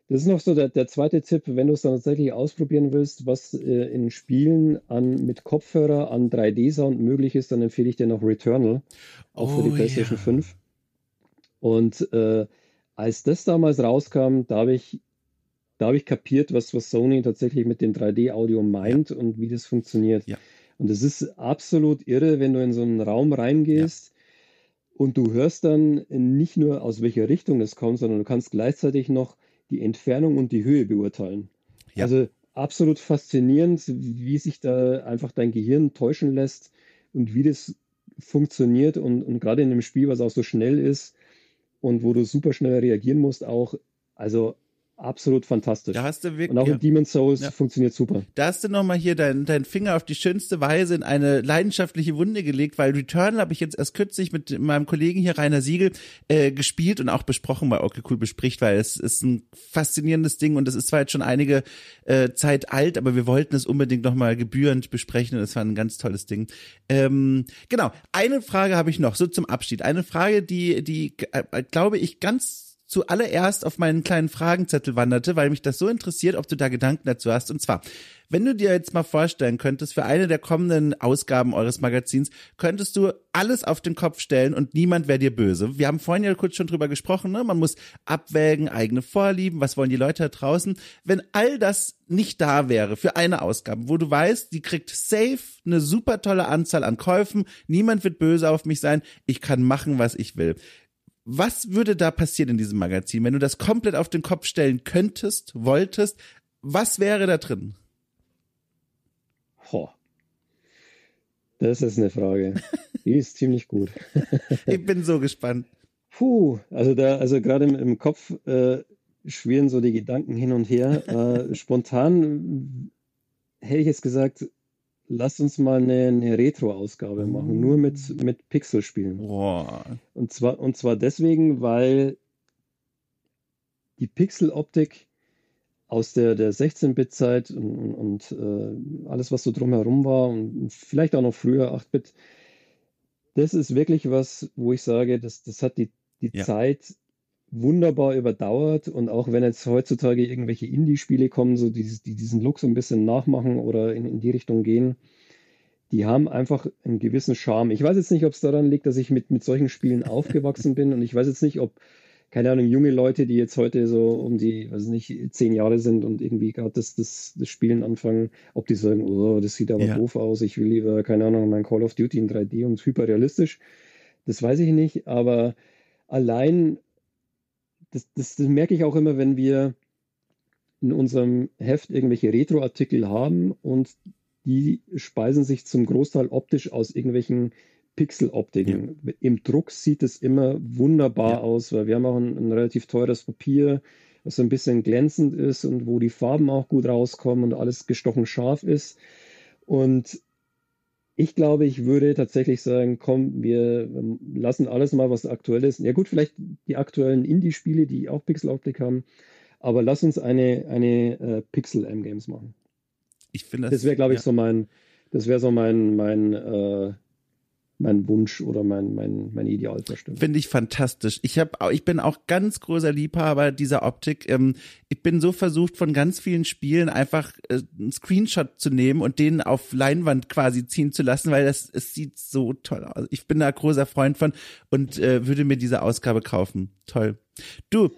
das ist noch so der, der zweite Tipp, wenn du es dann tatsächlich ausprobieren willst, was äh, in Spielen an, mit Kopfhörer an 3D-Sound möglich ist, dann empfehle ich dir noch Returnal, auch oh, für die oh, PlayStation yeah. 5. Und äh, als das damals rauskam, da habe ich, da habe ich kapiert, was, was Sony tatsächlich mit dem 3D-Audio meint ja. und wie das funktioniert. Ja. Und es ist absolut irre, wenn du in so einen Raum reingehst ja. und du hörst dann nicht nur aus welcher Richtung es kommt, sondern du kannst gleichzeitig noch die Entfernung und die Höhe beurteilen. Ja. Also absolut faszinierend, wie sich da einfach dein Gehirn täuschen lässt und wie das funktioniert und, und gerade in einem Spiel, was auch so schnell ist und wo du super schnell reagieren musst, auch, also absolut fantastisch. Da hast du wirklich, und auch in Demon's Souls ja. funktioniert super. Da hast du nochmal hier deinen dein Finger auf die schönste Weise in eine leidenschaftliche Wunde gelegt, weil Returnal habe ich jetzt erst kürzlich mit meinem Kollegen hier Rainer Siegel äh, gespielt und auch besprochen bei Okay Cool bespricht, weil es ist ein faszinierendes Ding und es ist zwar jetzt schon einige äh, Zeit alt, aber wir wollten es unbedingt nochmal gebührend besprechen und es war ein ganz tolles Ding. Ähm, genau, eine Frage habe ich noch, so zum Abschied. Eine Frage, die, die äh, glaube ich ganz zuallererst auf meinen kleinen Fragenzettel wanderte, weil mich das so interessiert, ob du da Gedanken dazu hast. Und zwar, wenn du dir jetzt mal vorstellen könntest, für eine der kommenden Ausgaben eures Magazins, könntest du alles auf den Kopf stellen und niemand wäre dir böse. Wir haben vorhin ja kurz schon drüber gesprochen, ne? man muss abwägen, eigene Vorlieben, was wollen die Leute da draußen. Wenn all das nicht da wäre für eine Ausgabe, wo du weißt, die kriegt safe eine super tolle Anzahl an Käufen, niemand wird böse auf mich sein, ich kann machen, was ich will. Was würde da passieren in diesem Magazin, wenn du das komplett auf den Kopf stellen könntest, wolltest? Was wäre da drin? Ho. Das ist eine Frage. Die ist ziemlich gut. *laughs* ich bin so gespannt. Puh, also da, also gerade im, im, Kopf äh, schwirren so die Gedanken hin und her. Äh, spontan hätte ich jetzt gesagt, lass uns mal eine, eine Retro-Ausgabe machen, nur mit, mit Pixel-Spielen. Boah. Und zwar, und zwar deswegen, weil die Pixel-Optik aus der, der 16-Bit-Zeit und, und äh, alles, was so drumherum war und vielleicht auch noch früher 8-Bit, das ist wirklich was, wo ich sage, das, das hat die, die ja. Zeit wunderbar überdauert und auch wenn jetzt heutzutage irgendwelche Indie-Spiele kommen, so dieses, die diesen Look so ein bisschen nachmachen oder in, in die Richtung gehen, die haben einfach einen gewissen Charme. Ich weiß jetzt nicht, ob es daran liegt, dass ich mit, mit solchen Spielen *laughs* aufgewachsen bin und ich weiß jetzt nicht, ob, keine Ahnung, junge Leute, die jetzt heute so um die, weiß nicht, zehn Jahre sind und irgendwie gerade das, das, das Spielen anfangen, ob die sagen, oh, das sieht aber ja. doof aus, ich will lieber, keine Ahnung, mein Call of Duty in 3D und hyperrealistisch. Das weiß ich nicht, aber allein das, das, das merke ich auch immer, wenn wir in unserem Heft irgendwelche Retro-Artikel haben und die speisen sich zum Großteil optisch aus irgendwelchen Pixel-Optiken. Ja. Im Druck sieht es immer wunderbar ja. aus, weil wir haben auch ein, ein, relativ teures Papier, was so ein bisschen glänzend ist und wo die Farben auch gut rauskommen und alles gestochen scharf ist. Und ich glaube, ich würde tatsächlich sagen, komm, wir lassen alles mal, was aktuell ist. Ja gut, vielleicht die aktuellen Indie-Spiele, die auch Pixel-Optik haben, aber lass uns eine, eine äh, Pixel-M-Games machen. Ich finde das. Das wäre, glaube ich, ja. so mein, das wäre so mein, mein äh, mein Wunsch oder mein, mein, mein Ideal verstimmt. Finde ich fantastisch. Ich habe, ich bin auch ganz großer Liebhaber dieser Optik. Ähm, ich bin so versucht, von ganz vielen Spielen einfach äh, einen Screenshot zu nehmen und den auf Leinwand quasi ziehen zu lassen, weil das, es sieht so toll aus. Ich bin da großer Freund von und äh, würde mir diese Ausgabe kaufen. Toll. Du,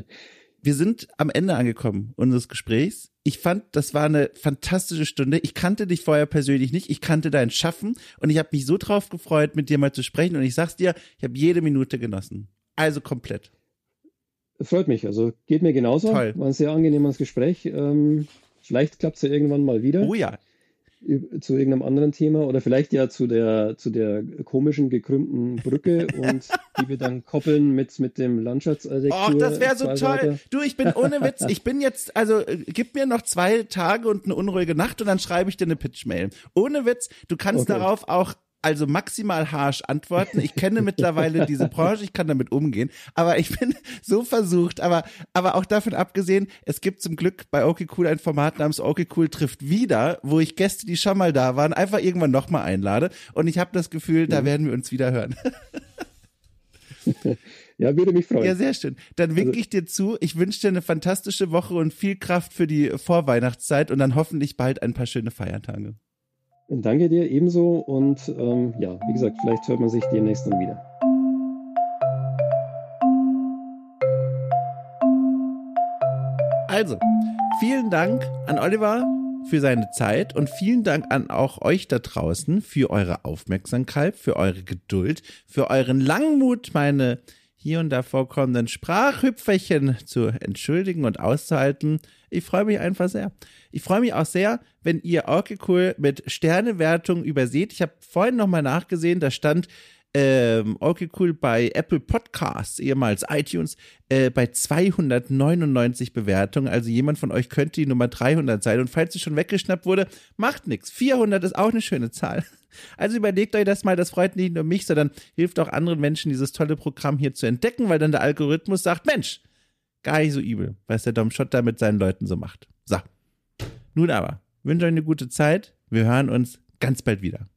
*laughs* wir sind am Ende angekommen unseres Gesprächs. Ich fand, das war eine fantastische Stunde. Ich kannte dich vorher persönlich nicht. Ich kannte dein Schaffen und ich habe mich so drauf gefreut, mit dir mal zu sprechen. Und ich sag's dir, ich habe jede Minute genossen. Also komplett. Freut mich. Also geht mir genauso. Toll. War ein sehr angenehmes Gespräch. Ähm, vielleicht klappt's ja irgendwann mal wieder. Oh ja zu irgendeinem anderen Thema oder vielleicht ja zu der, zu der komischen gekrümmten Brücke und die wir dann koppeln mit, mit dem Landschaftsarchitektur. Oh, das wäre so toll. Du, ich bin ohne Witz, ich bin jetzt, also äh, gib mir noch zwei Tage und eine unruhige Nacht und dann schreibe ich dir eine Pitch-Mail. Ohne Witz, du kannst okay. darauf auch also maximal harsh antworten. Ich kenne mittlerweile diese *laughs* Branche, ich kann damit umgehen, aber ich bin so versucht, aber, aber auch davon abgesehen, es gibt zum Glück bei Okay Cool ein Format namens Okay Cool trifft wieder, wo ich Gäste, die schon mal da waren, einfach irgendwann nochmal einlade und ich habe das Gefühl, da werden wir uns wieder hören. *laughs* *laughs* Ja, würde mich freuen. Ja, sehr schön. Dann winke also, ich dir zu. Ich wünsche dir eine fantastische Woche und viel Kraft für die Vorweihnachtszeit und dann hoffentlich bald ein paar schöne Feiertage. Danke dir ebenso und ähm, ja, wie gesagt, vielleicht hört man sich demnächst dann wieder. Also, vielen Dank an Oliver für seine Zeit und vielen Dank an auch euch da draußen für eure Aufmerksamkeit, für eure Geduld, für euren Langmut, meine hier und da vorkommenden Sprachhüpferchen zu entschuldigen und auszuhalten. Ich freue mich einfach sehr. Ich freue mich auch sehr, wenn ihr Orky Cool mit Sternewertung überseht. Ich habe vorhin nochmal nachgesehen, da stand ähm, okay cool bei Apple Podcasts, ehemals iTunes, äh, bei 299 Bewertungen. Also jemand von euch könnte die Nummer 300 sein. Und falls sie schon weggeschnappt wurde, macht nichts. 400 ist auch eine schöne Zahl. Also überlegt euch das mal, das freut nicht nur mich, sondern hilft auch anderen Menschen, dieses tolle Programm hier zu entdecken, weil dann der Algorithmus sagt, Mensch, gar nicht so übel, was der Dom Schott da mit seinen Leuten so macht. So. Nun aber, wünsche euch eine gute Zeit. Wir hören uns ganz bald wieder.